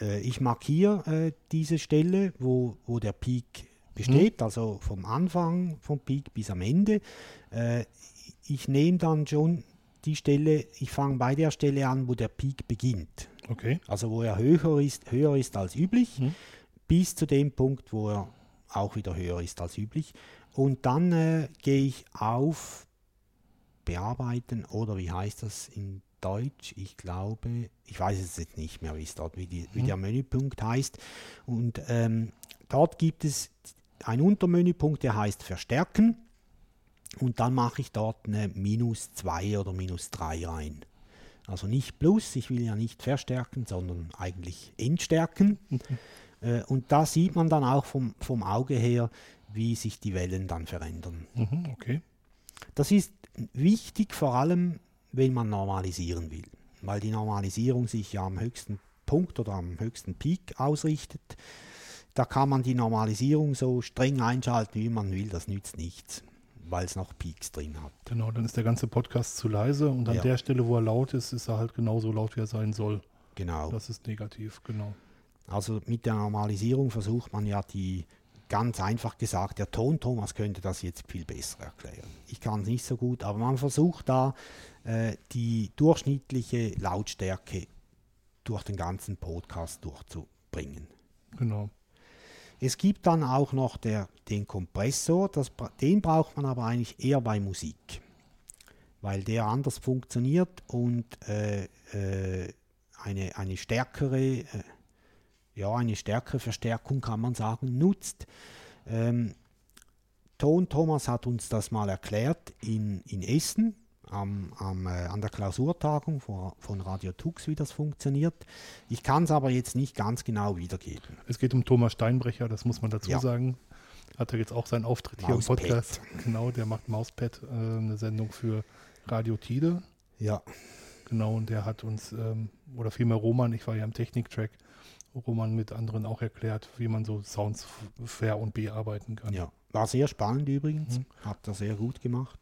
S2: Äh, ich markiere äh, diese Stelle, wo, wo der Peak besteht, also vom Anfang vom Peak bis am Ende. Äh, ich nehme dann schon die Stelle, ich fange bei der Stelle an, wo der Peak beginnt.
S3: Okay.
S2: Also wo er höher ist, höher ist als üblich,
S3: Mhm.
S2: bis zu dem Punkt, wo er auch wieder höher ist als üblich. Und dann äh, gehe ich auf Bearbeiten oder wie heißt das in Deutsch? Ich glaube, ich weiß es jetzt nicht mehr, wie es dort, wie, die, wie
S3: Mhm.
S2: der Menüpunkt heißt. Und ähm, dort gibt es einen Untermenüpunkt, der heißt Verstärken. Und dann mache ich dort eine minus 2 oder minus 3 rein. Also nicht plus, ich will ja nicht verstärken, sondern eigentlich entstärken. Äh, und da sieht man dann auch vom, vom Auge her, wie sich die Wellen dann verändern.
S3: Mhm, okay.
S2: Das ist wichtig, vor allem wenn man normalisieren will, weil die Normalisierung sich ja am höchsten Punkt oder am höchsten Peak ausrichtet. Da kann man die Normalisierung so streng einschalten, wie man will, das nützt nichts, weil es noch Peaks drin hat.
S3: Genau, dann ist der ganze Podcast zu leise und an
S2: Ja.
S3: der Stelle, wo er laut ist, ist er halt genauso laut, wie er sein soll.
S2: Genau.
S3: Das ist negativ, genau.
S2: Also mit der Normalisierung versucht man ja die, ganz einfach gesagt, der Ton Thomas könnte das jetzt viel besser erklären. Ich kann es nicht so gut, aber man versucht da äh, die durchschnittliche Lautstärke durch den ganzen Podcast durchzubringen.
S3: Genau.
S2: Es gibt dann auch noch der, den Kompressor, das, den braucht man aber eigentlich eher bei Musik, weil der anders funktioniert und äh, äh, eine, eine stärkere, äh, ja, eine stärkere Verstärkung kann man sagen, nutzt. Ähm, Ton Thomas hat uns das mal erklärt in, in Essen am, am, äh, an der Klausurtagung von, von Radio Tux, wie das funktioniert. Ich kann es aber jetzt nicht ganz genau wiedergeben.
S3: Es geht um Thomas Steinbrecher, das muss man dazu
S2: Ja.
S3: sagen. Hat er jetzt auch seinen Auftritt hier im
S2: Mauspad.
S3: Podcast. Genau, der macht Mauspad, äh, eine Sendung für Radio Tide.
S2: Ja,
S3: Genau, und der hat uns, ähm, oder vielmehr Roman, ich war ja im Techniktrack, Roman mit anderen auch erklärt, wie man so Sounds fair und bearbeiten kann.
S2: Ja, war sehr spannend übrigens.
S3: Mhm.
S2: Hat er sehr gut gemacht.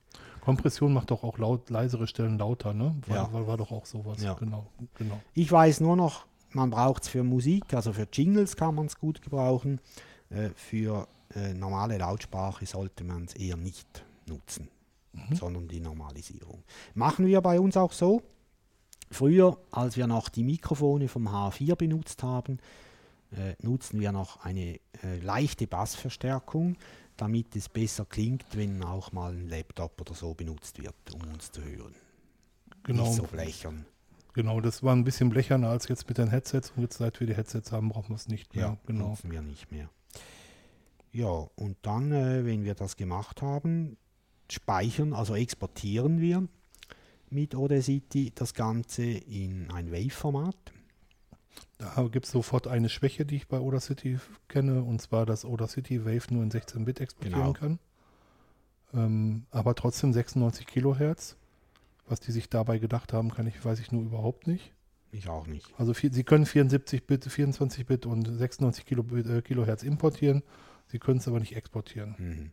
S3: Kompression macht doch auch laut, leisere Stellen lauter, ne? War,
S2: Ja.
S3: war, war doch auch sowas.
S2: Ja.
S3: Genau, genau.
S2: Ich weiß nur noch, man braucht es für Musik, also für Jingles kann man es gut gebrauchen. Äh, für äh, normale Lautsprache sollte man es eher nicht nutzen,
S3: Mhm.
S2: sondern die Normalisierung. Machen wir bei uns auch so. Früher, als wir noch die Mikrofone vom H4 benutzt haben, äh, nutzten wir noch eine äh, leichte Bassverstärkung, damit es besser klingt, wenn auch mal ein Laptop oder so benutzt wird, um uns zu hören.
S3: Genau,
S2: Nicht so blechern.
S3: genau, das war ein bisschen blecherner als jetzt mit den Headsets. Und jetzt, seit wir die Headsets haben, brauchen wir es nicht mehr.
S2: Ja,
S3: genau.
S2: nutzen wir nicht mehr. Ja, und dann, äh, wenn wir das gemacht haben, speichern, also exportieren wir mit Audacity das Ganze in ein Wave-Format.
S3: Da gibt es sofort eine Schwäche, die ich bei Audacity kenne, und zwar, dass Audacity Wave nur in 16-Bit exportieren
S2: Genau.
S3: kann. Ähm, aber trotzdem 96 Kilohertz. Was die sich dabei gedacht haben, kann ich, weiß ich nur überhaupt nicht.
S2: Ich auch nicht.
S3: Also vier, sie können 74-Bit, 24-Bit und 96 Kilo, äh, Kilohertz importieren. Sie können es aber nicht exportieren.
S2: Mhm.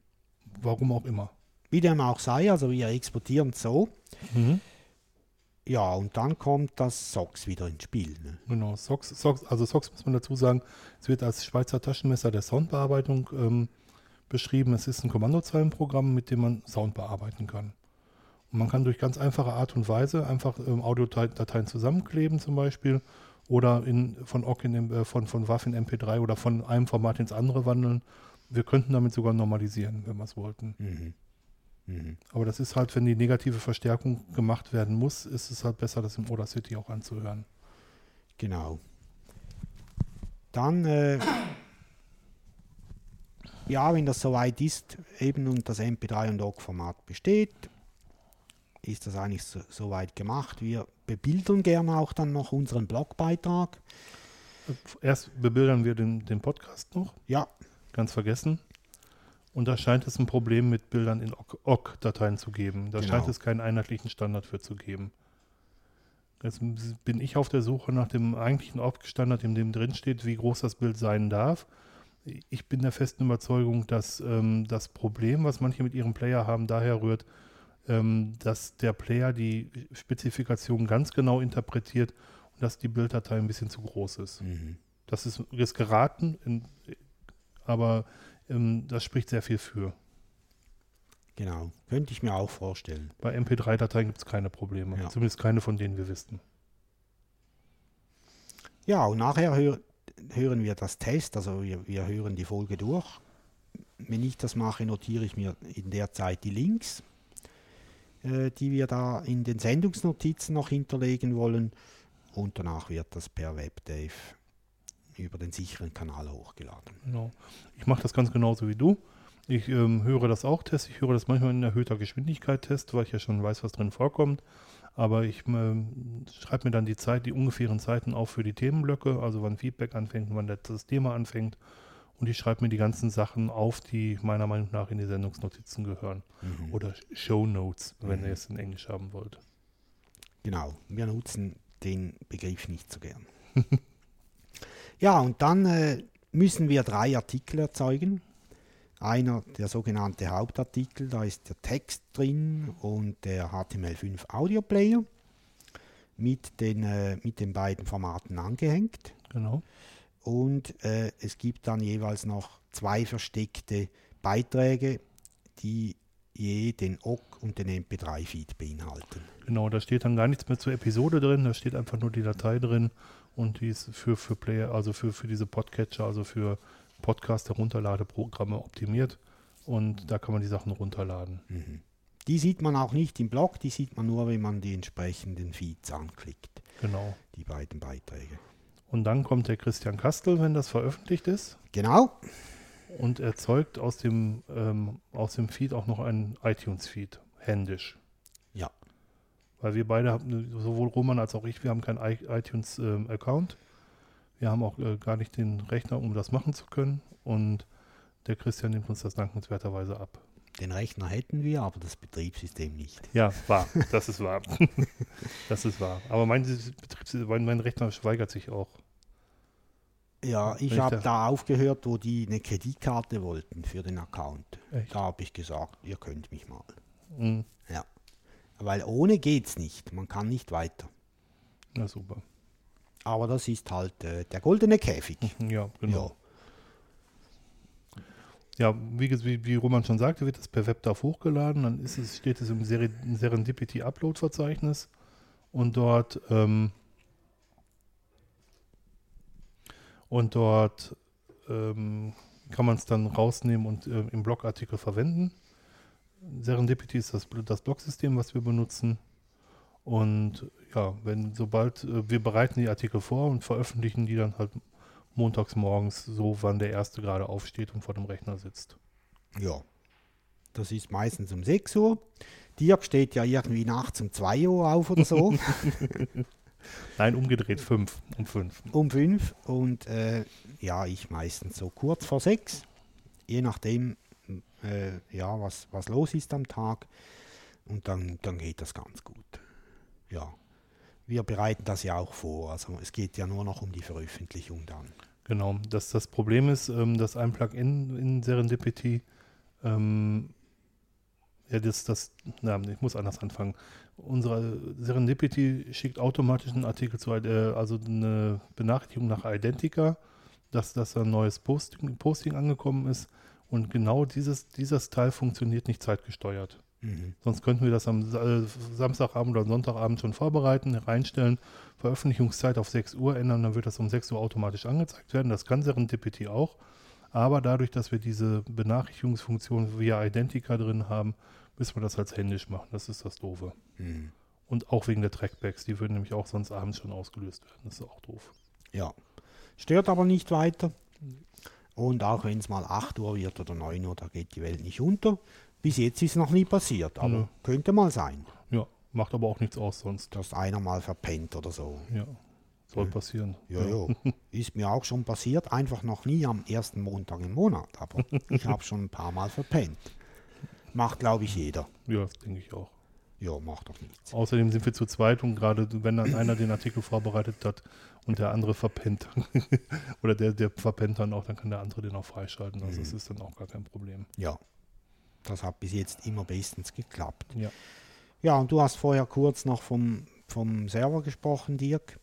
S3: Warum auch immer.
S2: Wie dem auch sei, also wir exportieren es so. Ja, und dann kommt das SOX wieder ins Spiel. Ne?
S3: Genau, SOX, SOX, also SOX muss man dazu sagen, es wird als Schweizer Taschenmesser der Soundbearbeitung ähm, beschrieben. Es ist ein Kommandozeilenprogramm, mit dem man Sound bearbeiten kann. Und man kann durch ganz einfache Art und Weise einfach ähm, Audiodateien zusammenkleben zum Beispiel oder in, von, OGG in, äh, von, von WAV in MP3 oder von einem Format ins andere wandeln. Wir könnten damit sogar normalisieren, wenn wir es wollten.
S2: Mhm. Mhm.
S3: Aber das ist halt, wenn die negative Verstärkung gemacht werden muss, ist es halt besser, das im Audacity auch anzuhören.
S2: Genau. Dann, äh, ja, wenn das soweit ist, eben und das MP3 und OGG-Format besteht, ist das eigentlich so, soweit gemacht. Wir bebildern gerne auch dann noch unseren Blogbeitrag.
S3: Erst bebildern wir den, den Podcast noch,
S2: Ja,
S3: ganz vergessen. Und da scheint es ein Problem mit Bildern in OGG-Dateien zu geben. Da
S2: Genau.
S3: scheint es keinen einheitlichen Standard für zu geben. Jetzt bin ich auf der Suche nach dem eigentlichen OGG-Standard, in dem drin steht, wie groß das Bild sein darf. Ich bin der festen Überzeugung, dass ähm, das Problem, was manche mit ihrem Player haben, daher rührt, ähm, dass der Player die Spezifikation ganz genau interpretiert und dass die Bilddatei ein bisschen zu groß ist.
S2: mhm.
S3: Das ist, ist geraten, in, aber das spricht sehr viel für.
S2: genau. Könnte ich mir auch vorstellen.
S3: Bei MP3-Dateien gibt es keine Probleme.
S2: Ja.
S3: Zumindest keine, von denen wir wissen.
S2: Ja, und nachher hör, hören wir das Test, also wir, wir hören die Folge durch. Wenn ich das mache, notiere ich mir in der Zeit die Links, äh, die wir da in den Sendungsnotizen noch hinterlegen wollen. Und danach wird das per WebDave über den sicheren Kanal hochgeladen.
S3: Genau. Ich mache das ganz genauso wie du. Ich ähm, höre das auch test. Ich höre das manchmal in erhöhter Geschwindigkeit test, weil ich ja schon weiß, was drin vorkommt. Aber ich ähm, schreibe mir dann die Zeit, die ungefähren Zeiten auf für die Themenblöcke, also wann Feedback anfängt, wann das Thema anfängt. Und ich schreibe mir die ganzen Sachen auf, die meiner Meinung nach in die Sendungsnotizen gehören.
S2: Mhm.
S3: Oder Show Notes, wenn
S2: Mhm.
S3: ihr es in Englisch haben wollt.
S2: Genau, wir nutzen den Begriff nicht so gern. ja, und dann äh, müssen wir drei Artikel erzeugen. Einer, der sogenannte Hauptartikel, da ist der Text drin und der HTML5 Audio Player mit den, äh, mit den beiden Formaten angehängt.
S3: Genau.
S2: Und äh, es gibt dann jeweils noch zwei versteckte Beiträge, die je den OGG und den MP3-Feed beinhalten.
S3: Genau, da steht dann gar nichts mehr zur Episode drin, da steht einfach nur die Datei drin und die ist für, für Player, also für, für diese Podcatcher, also für Podcast-Herunterladeprogramme optimiert und da kann man die Sachen runterladen.
S2: Mhm. Die sieht man auch nicht im Blog, die sieht man nur, wenn man die entsprechenden Feeds anklickt,
S3: Genau.
S2: die beiden Beiträge.
S3: Und dann kommt der Christian Kastel, wenn das veröffentlicht ist
S2: Genau,
S3: und erzeugt aus dem, ähm, aus dem Feed auch noch einen iTunes-Feed, händisch. Weil wir beide haben, sowohl Roman als auch ich, wir haben keinen iTunes-Account. wir haben auch äh, gar nicht den Rechner, um das machen zu können. Und der Christian nimmt uns das dankenswerterweise ab.
S2: den Rechner hätten wir, aber das Betriebssystem nicht.
S3: Ja, wahr. Das ist wahr. das ist wahr. Aber mein, mein, mein Rechner weigert sich auch.
S2: Ja, ich habe
S3: da-
S2: da aufgehört, wo die eine Kreditkarte wollten für den Account.
S3: Echt?
S2: Da habe ich gesagt, ihr könnt mich mal.
S3: Mhm.
S2: Ja. Weil ohne geht's nicht. Man kann nicht weiter.
S3: Na super.
S2: Aber das ist halt äh, der goldene Käfig.
S3: Ja, genau. Ja, wie, ges- wie, wie Roman schon sagte, wird das per WebDAV hochgeladen. Dann ist es, steht es im Seri Serendipity Upload Verzeichnis und dort ähm, und dort ähm, kann man es dann rausnehmen und äh, im Blogartikel verwenden. Serendipity ist das, das Blogsystem, was wir benutzen. Und ja, wenn sobald äh, wir bereiten die Artikel vor und veröffentlichen die dann halt montags morgens, so wann der Erste gerade aufsteht und vor dem Rechner sitzt.
S2: Ja. Das ist meistens um 6 Uhr. Dirk steht ja irgendwie nachts um 2 Uhr auf oder so.
S3: Nein, umgedreht, fünf, um fünf.
S2: um 5. Und äh, ja, ich meistens so kurz vor 6. Je nachdem, äh, ja, was, was los ist am Tag. Und dann, dann geht das ganz gut. Ja. Wir bereiten das ja auch vor. Also es geht ja nur noch um die Veröffentlichung dann.
S3: Genau, das, das Problem ist, ähm, dass ein Plugin in Serendipity, ähm, ja, das, das, na, ich muss anders anfangen. Unsere Serendipity schickt automatisch einen Artikel zu, äh, also eine Benachrichtigung nach Identica, dass, dass ein neues Posting, Posting angekommen ist. Und genau dieses, dieses Teil funktioniert nicht zeitgesteuert.
S2: Mhm.
S3: Sonst könnten wir das am äh, Samstagabend oder Sonntagabend schon vorbereiten, reinstellen, Veröffentlichungszeit auf 6 Uhr ändern, dann wird das um 6 Uhr automatisch angezeigt werden. Das kann Serendipity auch. Aber dadurch, dass wir diese Benachrichtigungsfunktion via Identica drin haben, müssen wir das als händisch machen. Das ist das Doofe.
S2: Mhm.
S3: Und auch wegen der Trackbacks, die würden nämlich auch sonst abends schon ausgelöst werden. Das ist auch doof.
S2: Ja. Stört aber nicht weiter. Und auch wenn es mal 8 Uhr wird oder 9 Uhr, da geht die Welt nicht unter. Bis jetzt ist noch nie passiert, aber
S3: Nö.
S2: könnte mal sein,
S3: Ja, macht aber auch nichts aus sonst.
S2: dass einer mal verpennt oder so.
S3: Ja, soll
S2: Mhm.
S3: passieren.
S2: Ja, ja. Ist mir auch schon passiert, einfach noch nie am ersten Montag im Monat, aber ich habe schon ein paar Mal verpennt. Macht, glaube ich, jeder.
S3: Ja, das denke ich auch.
S2: Ja, macht doch nichts.
S3: Außerdem sind wir zu zweit und gerade wenn dann einer den Artikel vorbereitet hat und der andere verpennt, oder der, der verpennt dann auch, dann kann der andere den auch freischalten. Also das
S2: Mhm.
S3: ist dann auch gar kein Problem.
S2: Ja. Das hat bis jetzt immer bestens geklappt.
S3: Ja.
S2: Ja, und du hast vorher kurz noch vom, vom Server gesprochen, Dirk.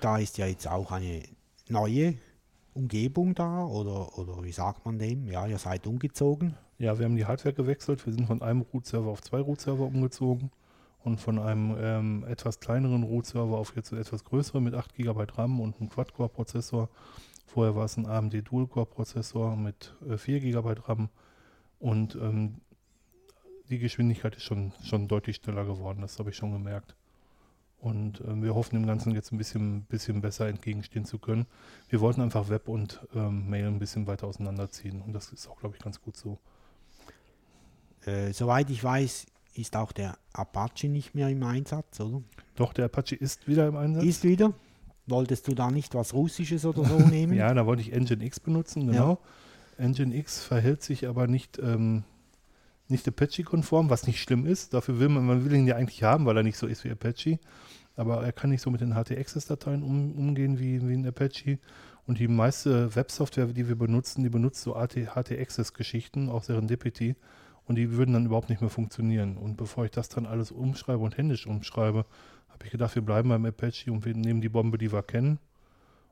S2: Da ist ja jetzt auch eine neue Umgebung da, oder, oder wie sagt man dem? Ja, ihr seid umgezogen.
S3: Ja, wir haben die Hardware gewechselt. Wir sind von einem Root-Server auf zwei Root-Server umgezogen und von einem ähm, etwas kleineren Root-Server auf jetzt etwas größeren mit 8 GB RAM und einem Quad-Core-Prozessor. Vorher war es ein AMD Dual-Core-Prozessor mit äh, 4 GB RAM und ähm, die Geschwindigkeit ist schon, schon deutlich schneller geworden, das habe ich schon gemerkt. Und ähm, wir hoffen dem Ganzen jetzt ein bisschen, bisschen besser entgegenstehen zu können. Wir wollten einfach Web und ähm, Mail ein bisschen weiter auseinanderziehen und das ist auch, glaube ich, ganz gut so.
S2: Äh, soweit ich weiß, ist auch der Apache nicht mehr im Einsatz, oder?
S3: Doch, der Apache ist wieder im Einsatz.
S2: Ist wieder. Wolltest du da nicht was Russisches oder so nehmen?
S3: ja, da wollte ich Engine X benutzen, genau. Engine X verhält sich aber nicht, ähm, nicht Apache-konform, was nicht schlimm ist. Dafür will man, man will ihn ja eigentlich haben, weil er nicht so ist wie Apache. Aber er kann nicht so mit den HT-Access-Dateien um, umgehen wie, wie ein Apache. Und die meiste Websoftware, die wir benutzen, die benutzt so HT-Access-Geschichten, auch Serendipity. Und die würden dann überhaupt nicht mehr funktionieren. Und bevor ich das dann alles umschreibe und händisch umschreibe, habe ich gedacht, wir bleiben beim Apache und wir nehmen die Bombe, die wir kennen.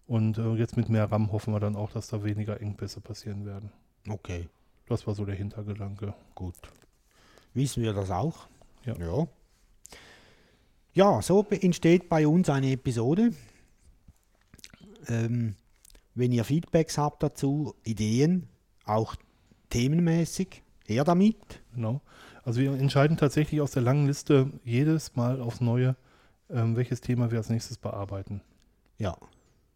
S3: Und äh, jetzt mit mehr RAM hoffen wir dann auch, dass da weniger Engpässe passieren werden.
S2: Okay,
S3: Das war so der Hintergedanke.
S2: gut. Wissen wir das auch?
S3: Ja.
S2: Ja, ja so entsteht bei uns eine Episode. Ähm, wenn ihr Feedbacks habt dazu, Ideen, auch themenmäßig, her damit.
S3: Genau. Also wir entscheiden tatsächlich aus der langen Liste jedes Mal aufs Neue, ähm, welches Thema wir als nächstes bearbeiten.
S2: Ja,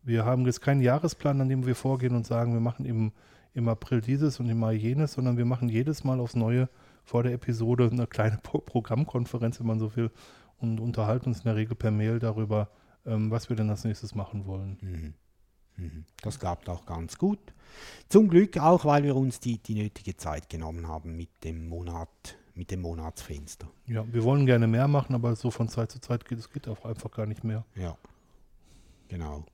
S3: Wir haben jetzt keinen Jahresplan, an dem wir vorgehen und sagen, wir machen im, im April dieses und im Mai jenes, sondern wir machen jedes Mal aufs Neue vor der Episode eine kleine Pro Programmkonferenz, wenn man so will, und unterhalten uns in der Regel per Mail darüber, ähm, was wir denn als nächstes machen wollen.
S2: Mhm. Mhm. Das klappt auch ganz gut. Zum Glück auch, weil wir uns die, die nötige Zeit genommen haben mit dem Monat, mit dem Monatsfenster.
S3: Ja, wir wollen gerne mehr machen, aber so von Zeit zu Zeit geht es geht auch einfach gar nicht mehr.
S2: Ja, genau.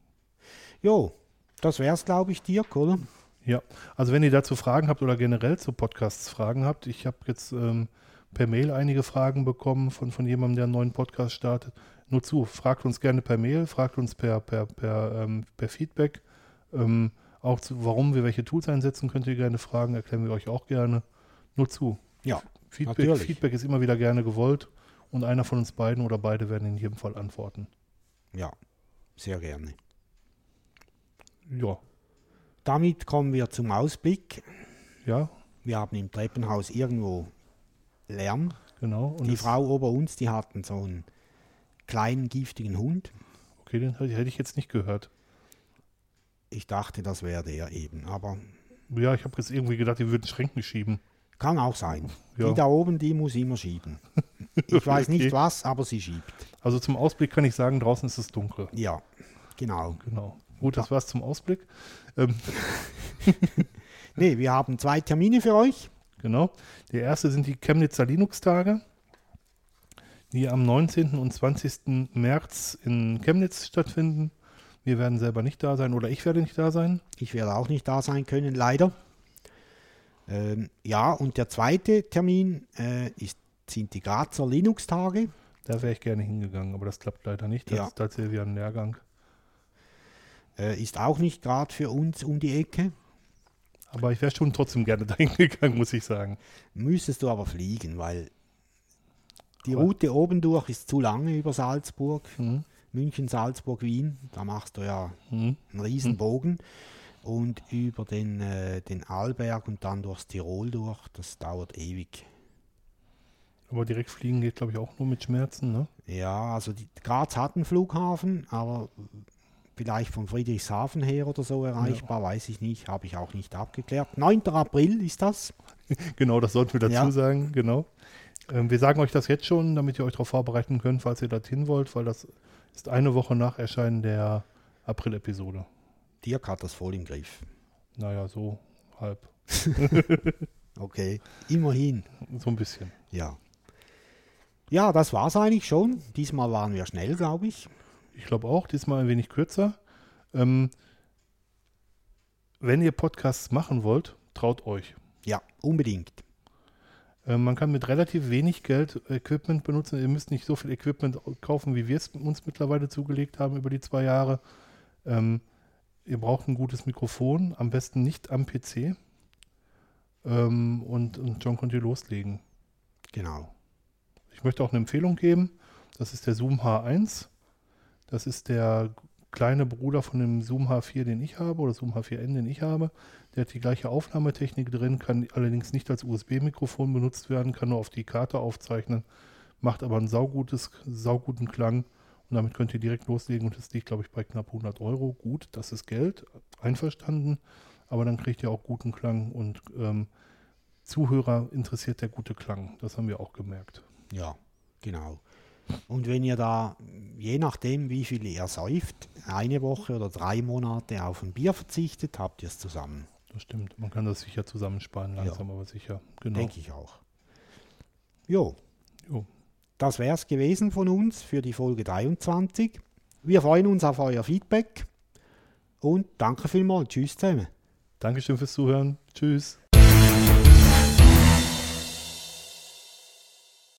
S2: Jo, das wär's, glaube ich, Dirk, oder?
S3: Ja, also wenn ihr dazu Fragen habt oder generell zu Podcasts Fragen habt, ich habe jetzt ähm, per Mail einige Fragen bekommen von, von jemandem, der einen neuen Podcast startet. Nur zu, fragt uns gerne per Mail, fragt uns per, per, per, ähm, per Feedback. Ähm, auch zu, warum wir welche Tools einsetzen, könnt ihr gerne fragen, erklären wir euch auch gerne. Nur zu.
S2: Ja,
S3: Feedback,
S2: natürlich.
S3: Feedback ist immer wieder gerne gewollt und einer von uns beiden oder beide werden in jedem Fall antworten.
S2: ja, sehr gerne.
S3: Ja,
S2: Damit kommen wir zum Ausblick.
S3: ja,
S2: Wir haben im Treppenhaus irgendwo Lärm.
S3: genau. Und
S2: die Frau ober uns, die hatten so einen kleinen giftigen Hund.
S3: Okay, den hätte ich jetzt nicht gehört.
S2: Ich dachte, das wäre der eben, aber
S3: Ja, ich habe jetzt irgendwie gedacht, die würden Schränken schieben.
S2: kann auch sein.
S3: Ja.
S2: Die da oben, die muss immer schieben. Ich weiß
S3: Okay.
S2: nicht was, aber sie schiebt.
S3: Also zum Ausblick kann ich sagen, draußen ist es dunkel.
S2: Ja, genau.
S3: Genau. Gut, das war's zum Ausblick. Ähm,
S2: Nee, wir haben zwei Termine für euch.
S3: Genau. Der erste sind die Chemnitzer Linux-Tage, die am 19. und 20. März in Chemnitz stattfinden. Wir werden selber nicht da sein oder ich werde nicht da sein.
S2: Ich werde auch nicht da sein können, leider. Ähm, ja, und der zweite Termin äh, ist, sind die Grazer Linux-Tage.
S3: Da wäre ich gerne hingegangen, aber das klappt leider nicht. Das
S2: Ja.
S3: ist tatsächlich ein Lehrgang.
S2: Äh, ist auch nicht gerade für uns um die Ecke.
S3: Aber ich wäre schon trotzdem gerne dahin gegangen, muss ich sagen.
S2: Müsstest du aber fliegen, weil die
S3: Aber-
S2: Route oben durch ist zu lange über Salzburg.
S3: Mhm.
S2: München, Salzburg, Wien. Da machst du ja
S3: Mhm.
S2: einen riesen Bogen. Und über den, äh, den Arlberg und dann durchs Tirol durch, das dauert ewig.
S3: Aber direkt fliegen geht, glaube ich, auch nur mit Schmerzen. Ne?
S2: Ja, also die, Graz hat einen Flughafen, aber vielleicht von Friedrichshafen her oder so erreichbar, weiß ich nicht, habe ich auch nicht abgeklärt. 9. April ist das.
S3: Genau, das sollten wir dazu
S2: Ja.
S3: sagen. Genau. Ähm, wir sagen euch das jetzt schon, damit ihr euch darauf vorbereiten könnt, falls ihr dorthin wollt, weil das ist eine Woche nach Erscheinen der April-Episode.
S2: Dirk hat das voll im Griff.
S3: Naja, so halb.
S2: Okay, immerhin.
S3: So ein bisschen.
S2: Ja. Ja, das war's eigentlich schon. Diesmal waren wir schnell, glaube ich.
S3: Ich glaube auch, diesmal ein wenig kürzer. Ähm, wenn ihr Podcasts machen wollt, traut euch.
S2: Ja, unbedingt.
S3: Ähm, man kann mit relativ wenig Geld Equipment benutzen. Ihr müsst nicht so viel Equipment kaufen, wie wir es uns mittlerweile zugelegt haben über die zwei Jahre. Ähm, ihr braucht ein gutes Mikrofon, am besten nicht am PC. Ähm, und, und schon könnt ihr loslegen.
S2: Genau.
S3: Ich möchte auch eine Empfehlung geben. Das ist der Zoom H1. Das ist der kleine Bruder von dem Zoom H4, den ich habe, oder Zoom H4n, den ich habe. Der hat die gleiche Aufnahmetechnik drin, kann allerdings nicht als USB-Mikrofon benutzt werden, kann nur auf die Karte aufzeichnen, macht aber einen saugutes, sauguten Klang und damit könnt ihr direkt loslegen und das liegt, glaube ich, bei knapp 100 Euro. Gut, das ist Geld, einverstanden, aber dann kriegt ihr auch guten Klang und ähm, Zuhörer interessiert der gute Klang. Das haben wir auch gemerkt.
S2: Ja, genau. Und wenn ihr da, je nachdem, wie viel ihr säuft, eine Woche oder drei Monate auf ein Bier verzichtet, habt ihr es zusammen.
S3: Das stimmt. Man kann das sicher zusammensparen, langsam aber sicher. Genau.
S2: Denke ich auch. Jo,
S3: Jo.
S2: das wäre es gewesen von uns für die Folge 23. Wir freuen uns auf euer Feedback und danke vielmals. Tschüss zusammen.
S3: Dankeschön fürs Zuhören. Tschüss.